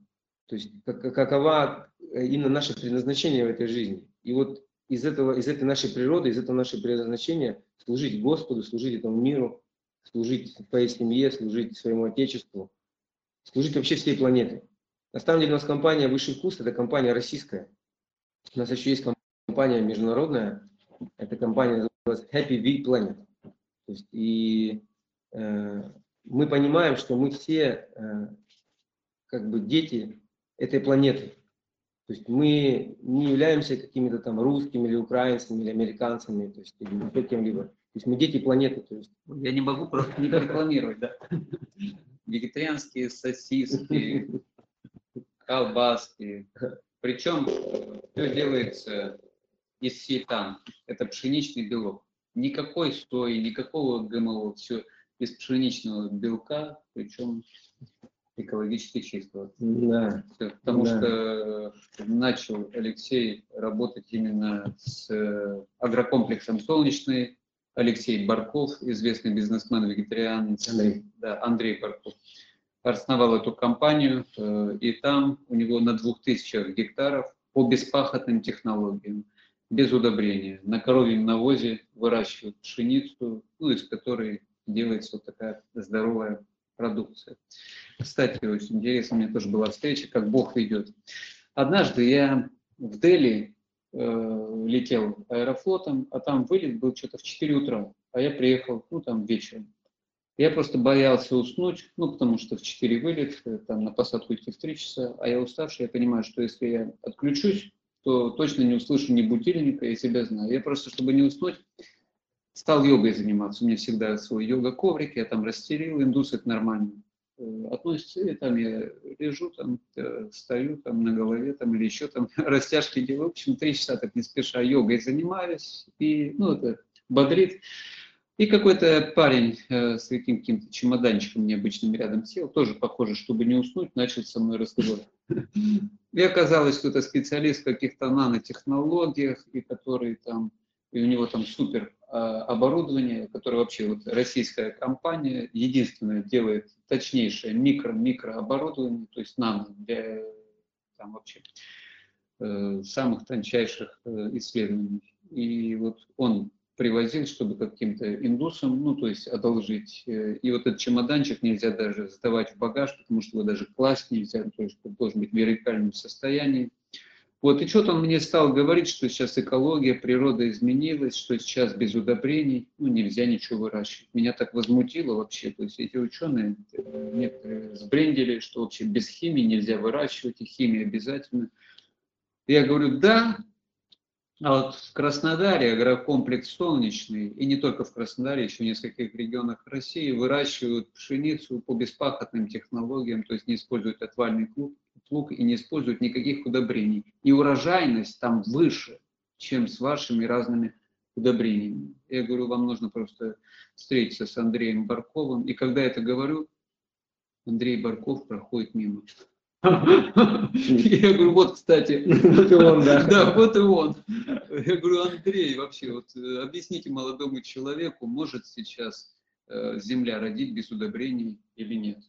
C: то есть как, какова именно наше предназначение в этой жизни. И вот из, этого, из этой нашей природы, из этого нашего предназначения служить Господу, служить этому миру, служить своей семье, служить своему Отечеству, служить вообще всей планете. На самом деле у нас компания «Высший вкус» – это компания российская. У нас еще есть компания международная, эта компания называется Happy V Planet. То есть, и э, мы понимаем, что мы все э, как бы дети этой планеты. То есть мы не являемся какими-то там русскими или украинцами или американцами, то есть или кем-либо. То есть мы дети планеты. То есть.
B: Я не могу просто не рекламировать, да. Вегетарианские сосиски, колбаски. Причем все делается из сейтан. Это пшеничный белок. Никакой сои, никакого ГМО, все из пшеничного белка, причем экологически чистого.
C: Да.
B: Потому
C: да.
B: что начал Алексей работать именно с агрокомплексом «Солнечный». Алексей Барков, известный бизнесмен, вегетариан.
C: Андрей.
B: Да, Андрей Барков. Основал эту компанию, э, и там у него на 2000 гектаров по беспахотным технологиям, без удобрения. На коровьем навозе выращивают пшеницу, ну, из которой делается вот такая здоровая продукция. Кстати, очень интересно, у меня тоже была встреча, как Бог ведет. Однажды я в Дели э, летел аэрофлотом, а там вылет был что-то в 4 утра, а я приехал, ну, там вечером. Я просто боялся уснуть, ну, потому что в 4 вылет, э, там на посадку идти в 3 часа, а я уставший, я понимаю, что если я отключусь, то точно не услышу ни будильника, я себя знаю. Я просто, чтобы не уснуть, стал йогой заниматься. У меня всегда свой йога-коврик, я там растерил, индус это нормально э, относится, и там я лежу, там э, стою там на голове, там или еще там растяжки делаю. В общем, три часа так не спеша йогой занимаюсь, и, ну, это бодрит. И какой-то парень э, с каким-то чемоданчиком необычным рядом сел, тоже похоже, чтобы не уснуть, начал со мной разговор. И оказалось, что это специалист в каких-то нанотехнологиях, и который там, и у него там супер а, оборудование, которое вообще вот российская компания единственная делает точнейшее микро-микро оборудование, то есть нано для там вообще э, самых тончайших э, исследований. И вот он привозил, чтобы каким-то индусам, ну, то есть одолжить. Э, и вот этот чемоданчик нельзя даже сдавать в багаж, потому что его даже класть нельзя, то есть он должен быть в вертикальном состоянии. Вот, и что-то он мне стал говорить, что сейчас экология, природа изменилась, что сейчас без удобрений, ну, нельзя ничего выращивать. Меня так возмутило вообще, то есть эти ученые некоторые сбрендили, что вообще без химии нельзя выращивать, и химия обязательно. Я говорю, да, а вот в Краснодаре агрокомплекс «Солнечный», и не только в Краснодаре, еще в нескольких регионах России, выращивают пшеницу по беспахотным технологиям, то есть не используют отвальный плуг, плуг и не используют никаких удобрений. И урожайность там выше, чем с вашими разными удобрениями. Я говорю, вам нужно просто встретиться с Андреем Барковым. И когда я это говорю, Андрей Барков проходит мимо. Я говорю, вот, кстати. Вот и он, да. Да, вот и он. Я говорю, Андрей, вообще, вот объясните молодому человеку, может сейчас э, земля родить без удобрений или нет.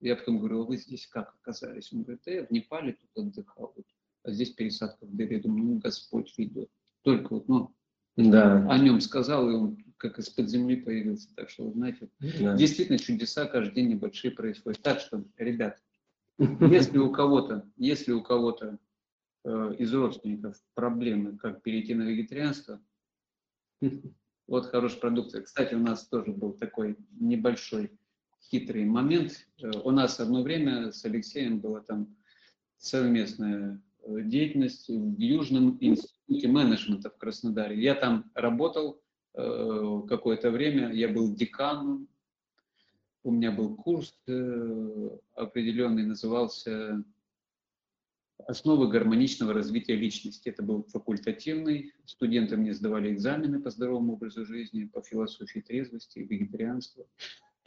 B: Я потом говорю, а вы здесь как оказались? Он говорит, да я в Непале тут отдыхал, а здесь пересадка в дыре. Я думаю, ну, Господь ведет. Только вот, ну, да. о нем сказал, и он как из-под земли появился. Так что, знаете, да. действительно чудеса каждый день небольшие происходят. Так что, ребят, если у кого-то, если у кого-то э, из родственников проблемы, как перейти на вегетарианство, вот хорошая продукция. Кстати, у нас тоже был такой небольшой хитрый момент. Э, у нас одно время с Алексеем была там совместная э, деятельность в Южном институте менеджмента в Краснодаре. Я там работал э, какое-то время, я был деканом у меня был курс э, определенный, назывался «Основы гармоничного развития личности». Это был факультативный. Студенты мне сдавали экзамены по здоровому образу жизни, по философии трезвости, вегетарианства,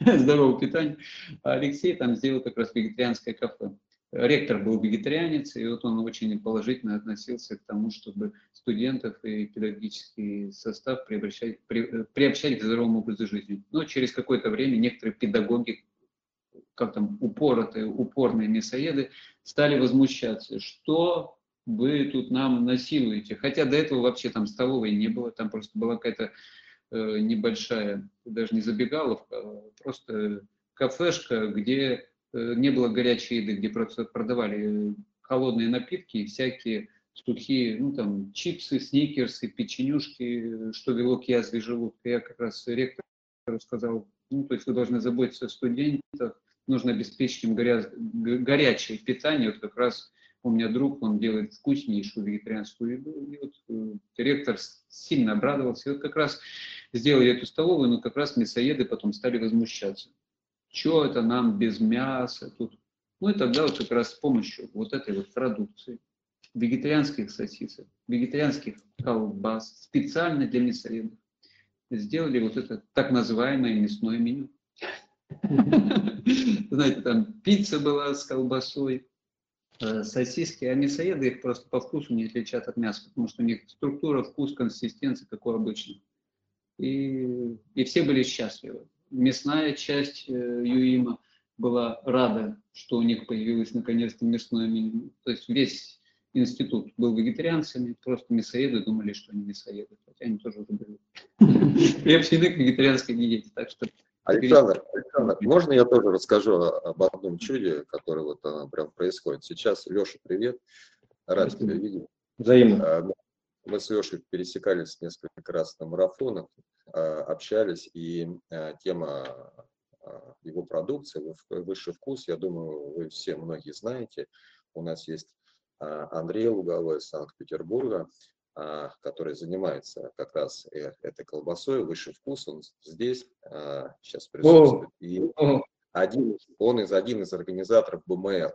B: здорового питания. А Алексей там сделал как раз вегетарианское кафе ректор был вегетарианец, и вот он очень положительно относился к тому, чтобы студентов и педагогический состав приобщать, при, приобщать к здоровому образу жизни. Но через какое-то время некоторые педагоги, как там упоротые, упорные мясоеды, стали возмущаться, что вы тут нам насилуете. Хотя до этого вообще там столовой не было, там просто была какая-то э, небольшая, даже не забегаловка, а просто кафешка, где э, не было горячей еды, где просто продавали э, холодные напитки всякие сухие, ну там чипсы, сникерсы, печенюшки, что вело к язве желудка. Я как раз ректору сказал, ну то есть вы должны заботиться о студентах, нужно обеспечить им горя... горячее питание. Вот как раз у меня друг, он делает вкуснейшую вегетарианскую еду. И вот э, директор сильно обрадовался. И вот как раз сделали эту столовую, но как раз мясоеды потом стали возмущаться. Что это нам без мяса тут? Ну и тогда вот как раз с помощью вот этой вот продукции, вегетарианских сосисок, вегетарианских колбас, специально для мясоедов, сделали вот это так называемое мясное меню. Знаете, там пицца была с колбасой, э, сосиски, а мясоеды их просто по вкусу не отличат от мяса, потому что у них структура, вкус, консистенция, как у обычных. И, и все были счастливы. Мясная часть э, ЮИМа была рада, что у них появилось наконец-то мясное меню. То есть весь институт был вегетарианцами, просто мясоеды думали, что они мясоеды, хотя они тоже уже были приобщены к вегетарианской диете. Так что
A: Александр, Александр, можно я тоже расскажу об одном чуде, которое вот а, прям происходит сейчас? Леша, привет, рад Спасибо. тебя видеть.
C: Взаимно.
A: А, мы с Лешей пересекались несколько раз на марафонах, а, общались, и тема его продукции «Высший вкус», я думаю, вы все многие знаете. У нас есть Андрей Луговой из Санкт-Петербурга, а, который занимается как раз э, этой колбасой, высший вкус, он здесь сейчас а, присутствует. И один, он из один из организаторов БМЛ.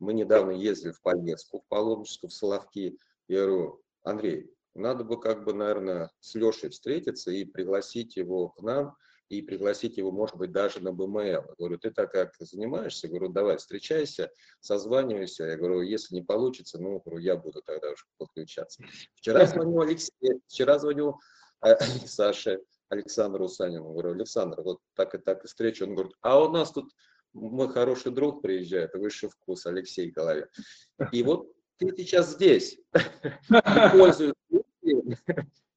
A: Мы недавно ездили в Пальмецку, в Паломническу, в Соловки. Я говорю, Андрей, надо бы как бы, наверное, с Лешей встретиться и пригласить его к нам, и пригласить его, может быть, даже на БМЛ. говорю, ты так как занимаешься? говорю, давай, встречайся, созванивайся. Я говорю, если не получится, ну, говорю, я буду тогда уже подключаться. Вчера звонил Алексей, вчера звонил э, Саше Александру Санину. Говорю, Александр, вот так и так и встреча. Он говорит, а у нас тут мой хороший друг приезжает, высший вкус, Алексей Голове. И вот ты сейчас здесь,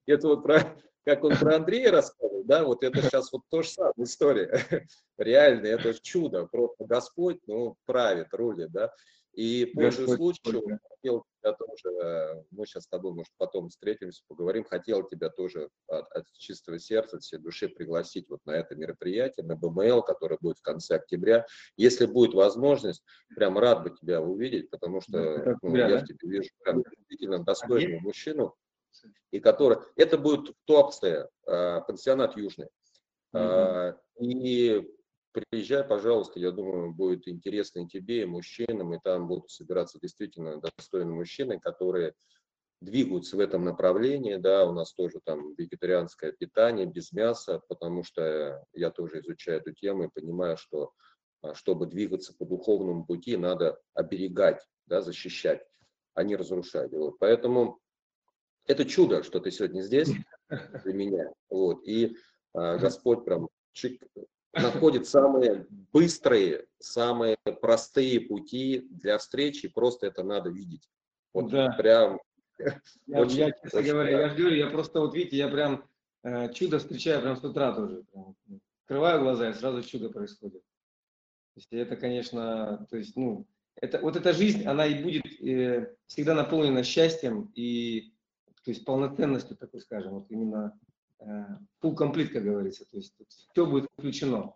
A: это вот про как он про Андрея рассказывал, да, вот это сейчас вот то же самое история. Реально, это чудо, просто Господь, ну, правит, рулит, да. И пользуясь случаем, хотел тебя тоже, мы сейчас с тобой, может, потом встретимся, поговорим, хотел тебя тоже от, от чистого сердца, от всей души пригласить вот на это мероприятие, на БМЛ, которое будет в конце октября. Если будет возможность, прям рад бы тебя увидеть, потому что ну, я в тебе вижу прям действительно достойного мужчину, и который, это будет Туапсе, э, пансионат Южный. Mm-hmm. И приезжай, пожалуйста, я думаю, будет интересно и тебе, и мужчинам, и там будут собираться действительно достойные мужчины, которые двигаются в этом направлении, да, у нас тоже там вегетарианское питание без мяса, потому что я тоже изучаю эту тему и понимаю, что а, чтобы двигаться по духовному пути, надо оберегать, да, защищать, а не разрушать его. Поэтому это чудо, что ты сегодня здесь для меня. Вот. И а, Господь прям чик, находит самые быстрые, самые простые пути для встречи, просто это надо видеть. Вот да. прям.
C: Я, очень, я, честно очень говоря, я говорю, я просто вот видите, я прям э, чудо встречаю прям с утра тоже. Прям, открываю глаза, и сразу чудо происходит. То есть это, конечно, то есть, ну, это, вот эта жизнь, она и будет э, всегда наполнена счастьем и то есть полноценностью, такой скажем, вот именно full complete, как говорится, то есть все будет включено.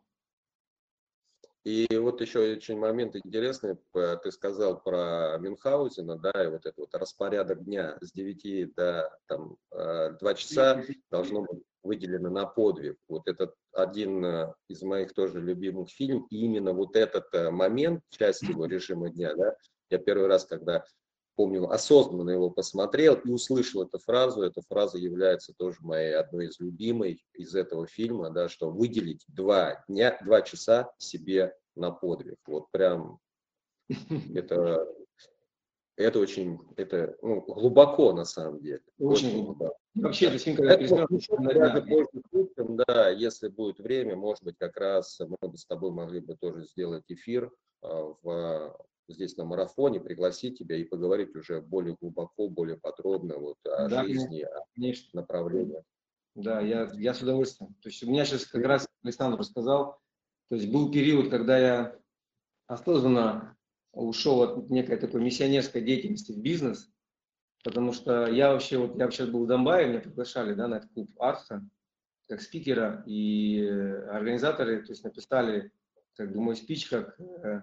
A: И вот еще очень момент интересный, ты сказал про Мюнхгаузена, да, и вот этот вот распорядок дня с 9 до там, 2 э, часа должно быть выделено на подвиг. Вот этот один э, из моих тоже любимых фильмов, и именно вот этот момент, часть его режима дня, да, я первый раз, когда помню, осознанно его посмотрел и услышал эту фразу. Эта фраза является тоже моей одной из любимой из этого фильма, да, что выделить два дня, два часа себе на подвиг. Вот прям это, это очень, это ну, глубоко на самом деле.
C: Очень, очень глубоко. Вообще,
A: да, если будет время, может быть, как раз мы бы с тобой могли бы тоже сделать эфир а, в здесь на марафоне, пригласить тебя и поговорить уже более глубоко, более подробно вот о
C: Да,
A: жизни, о
C: Конечно.
A: направлениях.
C: Да, я, я с удовольствием. То есть у меня сейчас как раз Александр рассказал, то есть был период, когда я осознанно ушел от некой такой миссионерской деятельности в бизнес, потому что я вообще, вот я сейчас был в Донбайе, меня приглашали да, на этот клуб Арха как спикера, и э, организаторы то есть, написали как бы мой спич как, э,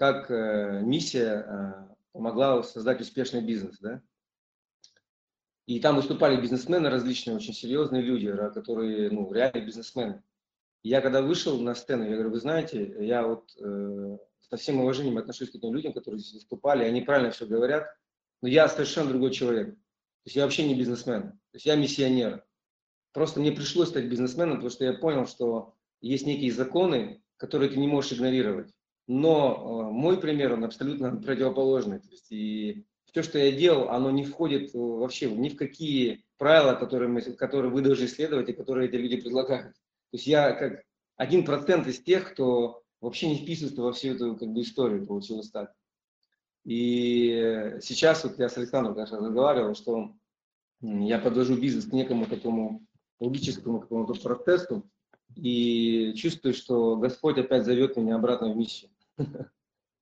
C: как э, миссия э, помогла создать успешный бизнес. Да? И там выступали бизнесмены различные, очень серьезные люди, которые, ну, реальные бизнесмены. И я когда вышел на сцену, я говорю, вы знаете, я вот э, со всем уважением отношусь к этим людям, которые здесь выступали, они правильно все говорят, но я совершенно другой человек. То есть я вообще не бизнесмен, то есть я миссионер. Просто мне пришлось стать бизнесменом, потому что я понял, что есть некие законы, которые ты не можешь игнорировать. Но э, мой пример, он абсолютно противоположный. То есть и все, что я делал, оно не входит э, вообще ни в какие правила, которые, мы, которые вы должны следовать и которые эти люди предлагают. То есть я как один процент из тех, кто вообще не вписывается во всю эту как бы, историю, получилось так. И сейчас вот я с Александром, конечно, разговаривал, что я подвожу бизнес к некому такому логическому какому-то процессу и чувствую, что Господь опять зовет меня обратно в миссию.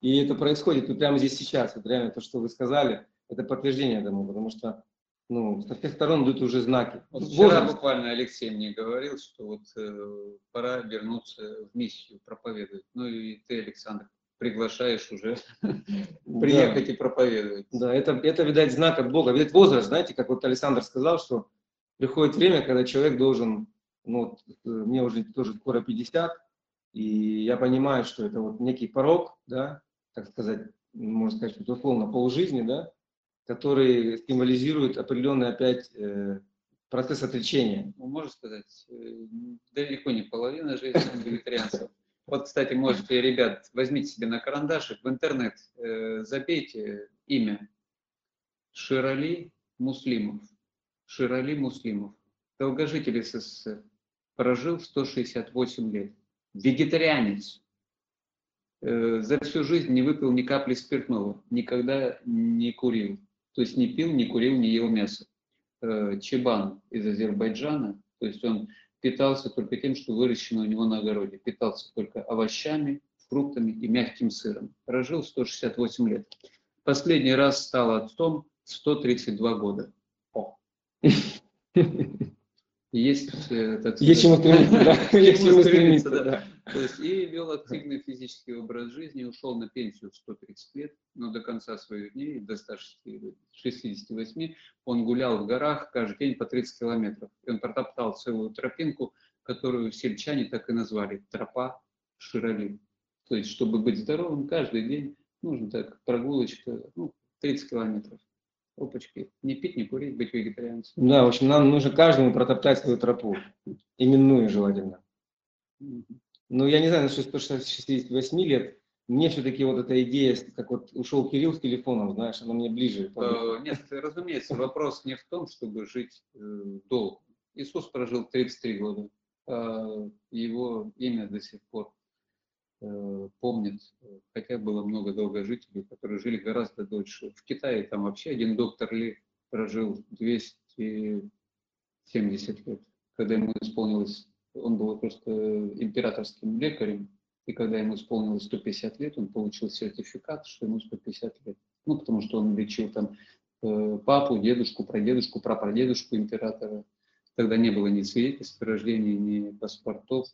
C: И это происходит вот прямо здесь сейчас. Вот реально то, что вы сказали, это подтверждение этому, потому что ну, со всех сторон идут уже знаки.
B: Вот вчера
C: Возраст.
B: буквально Алексей мне говорил, что вот э, пора вернуться в миссию проповедовать. Ну и ты, Александр, приглашаешь уже приехать и проповедовать.
C: Да, это, это, видать, знак от Бога. Видать, возраст, знаете, как вот Александр сказал, что приходит время, когда человек должен, ну, вот, э, мне уже тоже скоро 50, и я понимаю, что это вот некий порог, да, так сказать, можно сказать, что условно полжизни, да, который символизирует определенный опять э, процесс отречения.
B: Ну, можно сказать, э, далеко не половина жизни вегетарианцев. Вот, кстати, можете, ребят, возьмите себе на карандашик, в интернет э, забейте имя Ширали Муслимов. Ширали Муслимов. Долгожитель СССР. Прожил 168 лет. Вегетарианец. Э, за всю жизнь не выпил ни капли спиртного. Никогда не курил. То есть не пил, не курил, не ел мясо. Э, Чебан из Азербайджана. То есть он питался только тем, что выращено у него на огороде. Питался только овощами, фруктами и мягким сыром. Прожил 168 лет. Последний раз стал отцом в 132 года. Есть, э, так
C: Есть чему стремиться, да. Есть чему стремиться,
B: да. То есть и вел активный физический образ жизни, ушел на пенсию в 130 лет, но до конца своих дней, до 168, он гулял в горах каждый день по 30 километров. И он протоптал целую тропинку, которую сельчане так и назвали «тропа Широли». То есть, чтобы быть здоровым, каждый день нужно так прогулочка, ну, 30 километров. Опачки. Не пить, не курить, быть вегетарианцем.
C: Да, в общем, нам нужно каждому протоптать свою тропу, именную желательно.
B: Мгм.
C: Ну, я не знаю, насчет 168 лет, мне все-таки вот эта идея, как вот ушел Кирилл с телефоном, знаешь, она мне ближе.
B: Э, Нет, разумеется, вопрос не в том, чтобы жить э, долго. Иисус прожил 33 года. а Его имя до сих пор помнят, хотя было много долгожителей, которые жили гораздо дольше. В Китае там вообще один доктор Ли прожил 270 лет, когда ему исполнилось, он был просто императорским лекарем, и когда ему исполнилось 150 лет, он получил сертификат, что ему 150 лет. Ну, потому что он лечил там э, папу, дедушку, прадедушку, прапрадедушку императора. Тогда не было ни свидетельств о рождении, ни паспортов.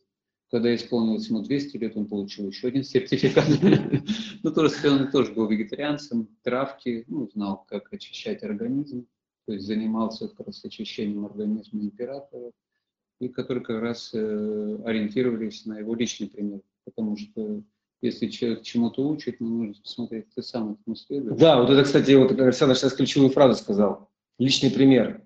B: Когда исполнилось ему 200 лет, он получил еще один сертификат. Ну, то есть он тоже был вегетарианцем, травки, ну, знал, как очищать организм, то есть занимался как раз очищением организма императора, и которые как раз э, ориентировались на его личный пример. Потому что если человек чему-то учит, ну, нужно посмотреть, ты сам этому следуешь.
C: Да, вот это, кстати, вот Александр сейчас ключевую фразу сказал. Личный пример.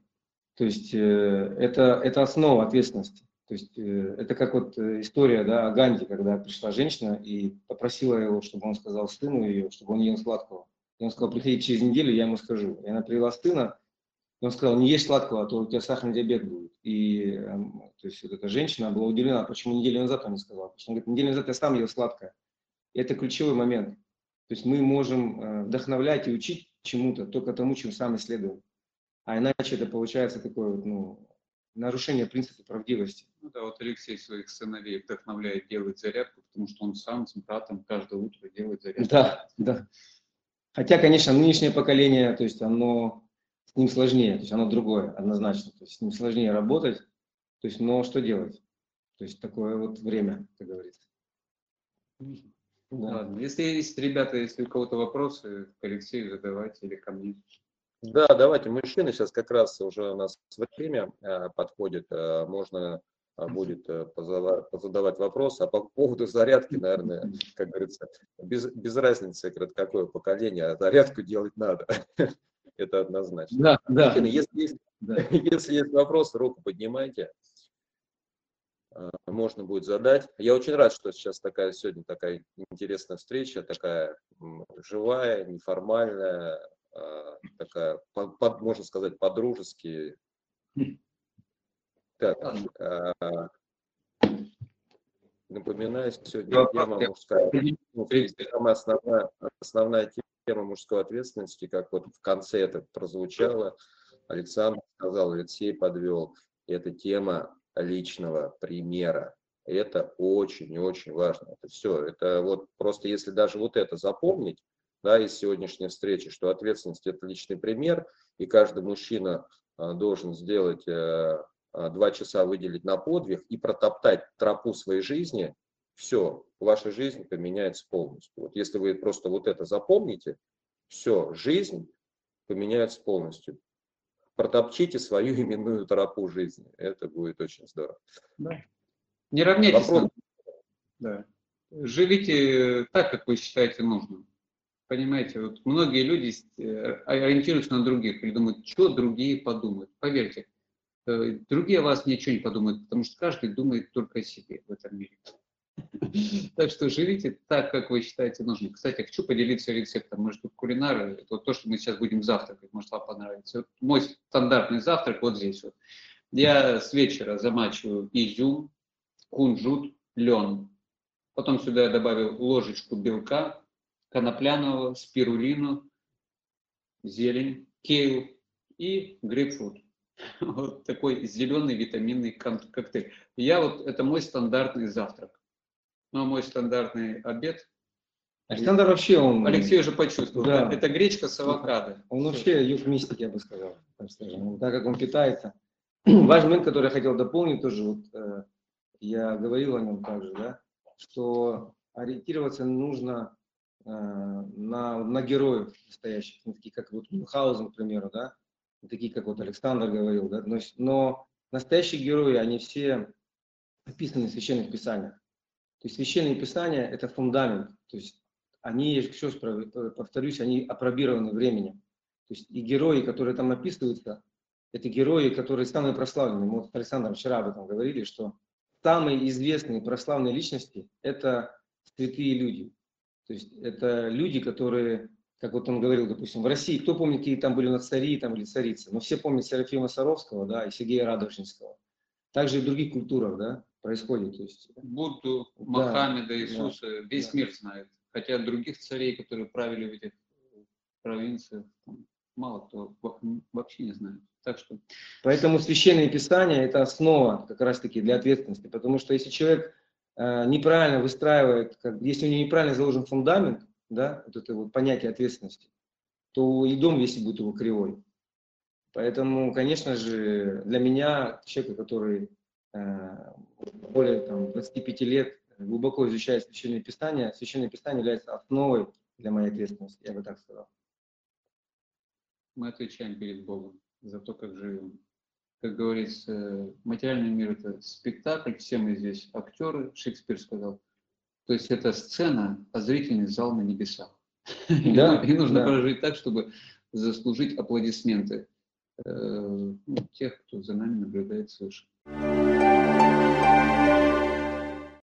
C: То есть э, это, это основа ответственности. То есть э, это как вот э, история да, о Ганди, когда пришла женщина и попросила его, чтобы он сказал сыну ее, чтобы он ел сладкого. И он сказал, приходи через неделю, я ему скажу. И она привела сына, и он сказал, не ешь сладкого, а то у тебя сахарный диабет будет. И эм, то есть вот эта женщина была удивлена, почему неделю назад он не сказал. Потому что он говорит, неделю назад я сам ел сладкое. И это ключевой момент. То есть мы можем э, вдохновлять и учить чему-то, только тому, чем сами следуем. А иначе это получается такое ну, нарушение принципа правдивости.
B: Ну да, вот Алексей своих сыновей вдохновляет делать зарядку, потому что он сам с братом каждое утро делает зарядку.
C: Да, да. Хотя, конечно, нынешнее поколение, то есть оно с ним сложнее, то есть оно другое, однозначно. То есть с ним сложнее работать, то есть, но что делать? То есть такое вот время, как говорится.
B: Да. Ладно, если есть, ребята, если у кого-то вопросы, к Алексею задавайте или ко мне.
A: Да, давайте, мужчины, сейчас как раз уже у нас время э, подходит, э, можно э, будет позадавать вопрос. А по поводу зарядки, наверное, как говорится, без, без разницы, какое поколение, а зарядку делать надо. Это однозначно.
C: Да, да.
A: Мужчины, если есть,
C: да.
A: если есть вопрос, руку поднимайте. Можно будет задать. Я очень рад, что сейчас такая сегодня такая интересная встреча, такая живая, неформальная, такая, по- по- можно сказать, по-дружески. Так, э, напоминаю, сегодня тема мужская ну, в принципе, самая основная, основная тема мужской ответственности, как вот в конце это прозвучало, Александр сказал, Алексей подвел, это тема личного примера. Это очень и очень важно. Это все. Это вот просто если даже вот это запомнить, да, из сегодняшней встречи, что ответственность это личный пример, и каждый мужчина а, должен сделать э, а, два часа выделить на подвиг и протоптать тропу своей жизни, все, ваша жизнь поменяется полностью. Вот если вы просто вот это запомните, все, жизнь поменяется полностью. Протопчите свою именную тропу жизни. Это будет очень здорово.
B: Не равняйтесь.
A: Вопрос.
B: на- Да. Живите так, как вы считаете нужным. Понимаете, вот многие люди э, ориентируются на других или думают, что другие подумают. Поверьте, э, другие о вас ничего не подумают, потому что каждый думает только о себе в этом мире. Так что живите так, как вы считаете нужным. Кстати, хочу поделиться рецептом. Мы же тут кулинары. Это вот то, что мы сейчас будем завтракать. Может, вам понравится. Вот мой стандартный завтрак вот здесь вот. Я с вечера замачиваю изюм, кунжут, лен. Потом сюда я добавил ложечку белка, конопляного, спирулину, зелень, кейл и грейпфрут. Вот такой зеленый витаминный коктейль. Я вот, это мой стандартный завтрак. Ну, а мой стандартный обед.
C: Александр вообще, он,
B: Алексей уже почувствовал.
C: Да.
B: Это гречка с авокадо.
C: он вообще юг мистик, я бы сказал. так скажем. Так как он питается. Важный момент, который я хотел дополнить тоже, вот, э, я говорил о нем также, да, что ориентироваться нужно на, на героев настоящих, ну, такие как вот Мюнхгаузен, к примеру, да, такие как вот Александр говорил, да, но, но настоящие герои, они все описаны в священных писаниях. То есть священные писания – это фундамент, то есть они, я еще раз про- повторюсь, они опробированы временем. То есть и герои, которые там описываются, это герои, которые самые прославленные. Мы вот с Александром вчера об этом говорили, что самые известные прославленные личности – это святые люди. То есть это люди, которые, как вот он говорил, допустим, в России, кто помнит, какие там были у нас цари там, или царицы? Но все помнят Серафима Саровского да, и Сергея Радужинского. Также и в других культурах да, происходит. То есть,
B: Будду,
C: Да,
B: Мохаммеда,
C: да,
B: Иисуса, весь
C: да.
B: мир знает. Хотя других царей, которые правили в этих провинциях, там, мало кто во- вообще не знает. Так что
C: Поэтому священное писание – это основа как раз-таки для ответственности. Потому что если человек неправильно выстраивает, как, если у него неправильно заложен фундамент, да, вот это вот понятие ответственности, то и дом весь будет его кривой. Поэтому, конечно же, для меня, человека, который э, более там, 25 лет глубоко изучает священное писание, священное писание является основой для моей ответственности, я бы так сказал.
B: мы отвечаем перед Богом за то, как живем. Как говорится, материальный мир – это спектакль, все мы здесь актеры, Шекспир сказал. То есть это сцена, а зрительный зал на небесах.
C: Да,
B: И нужно
C: да.
B: прожить так, чтобы заслужить аплодисменты э, ну, тех, кто за нами наблюдает свыше.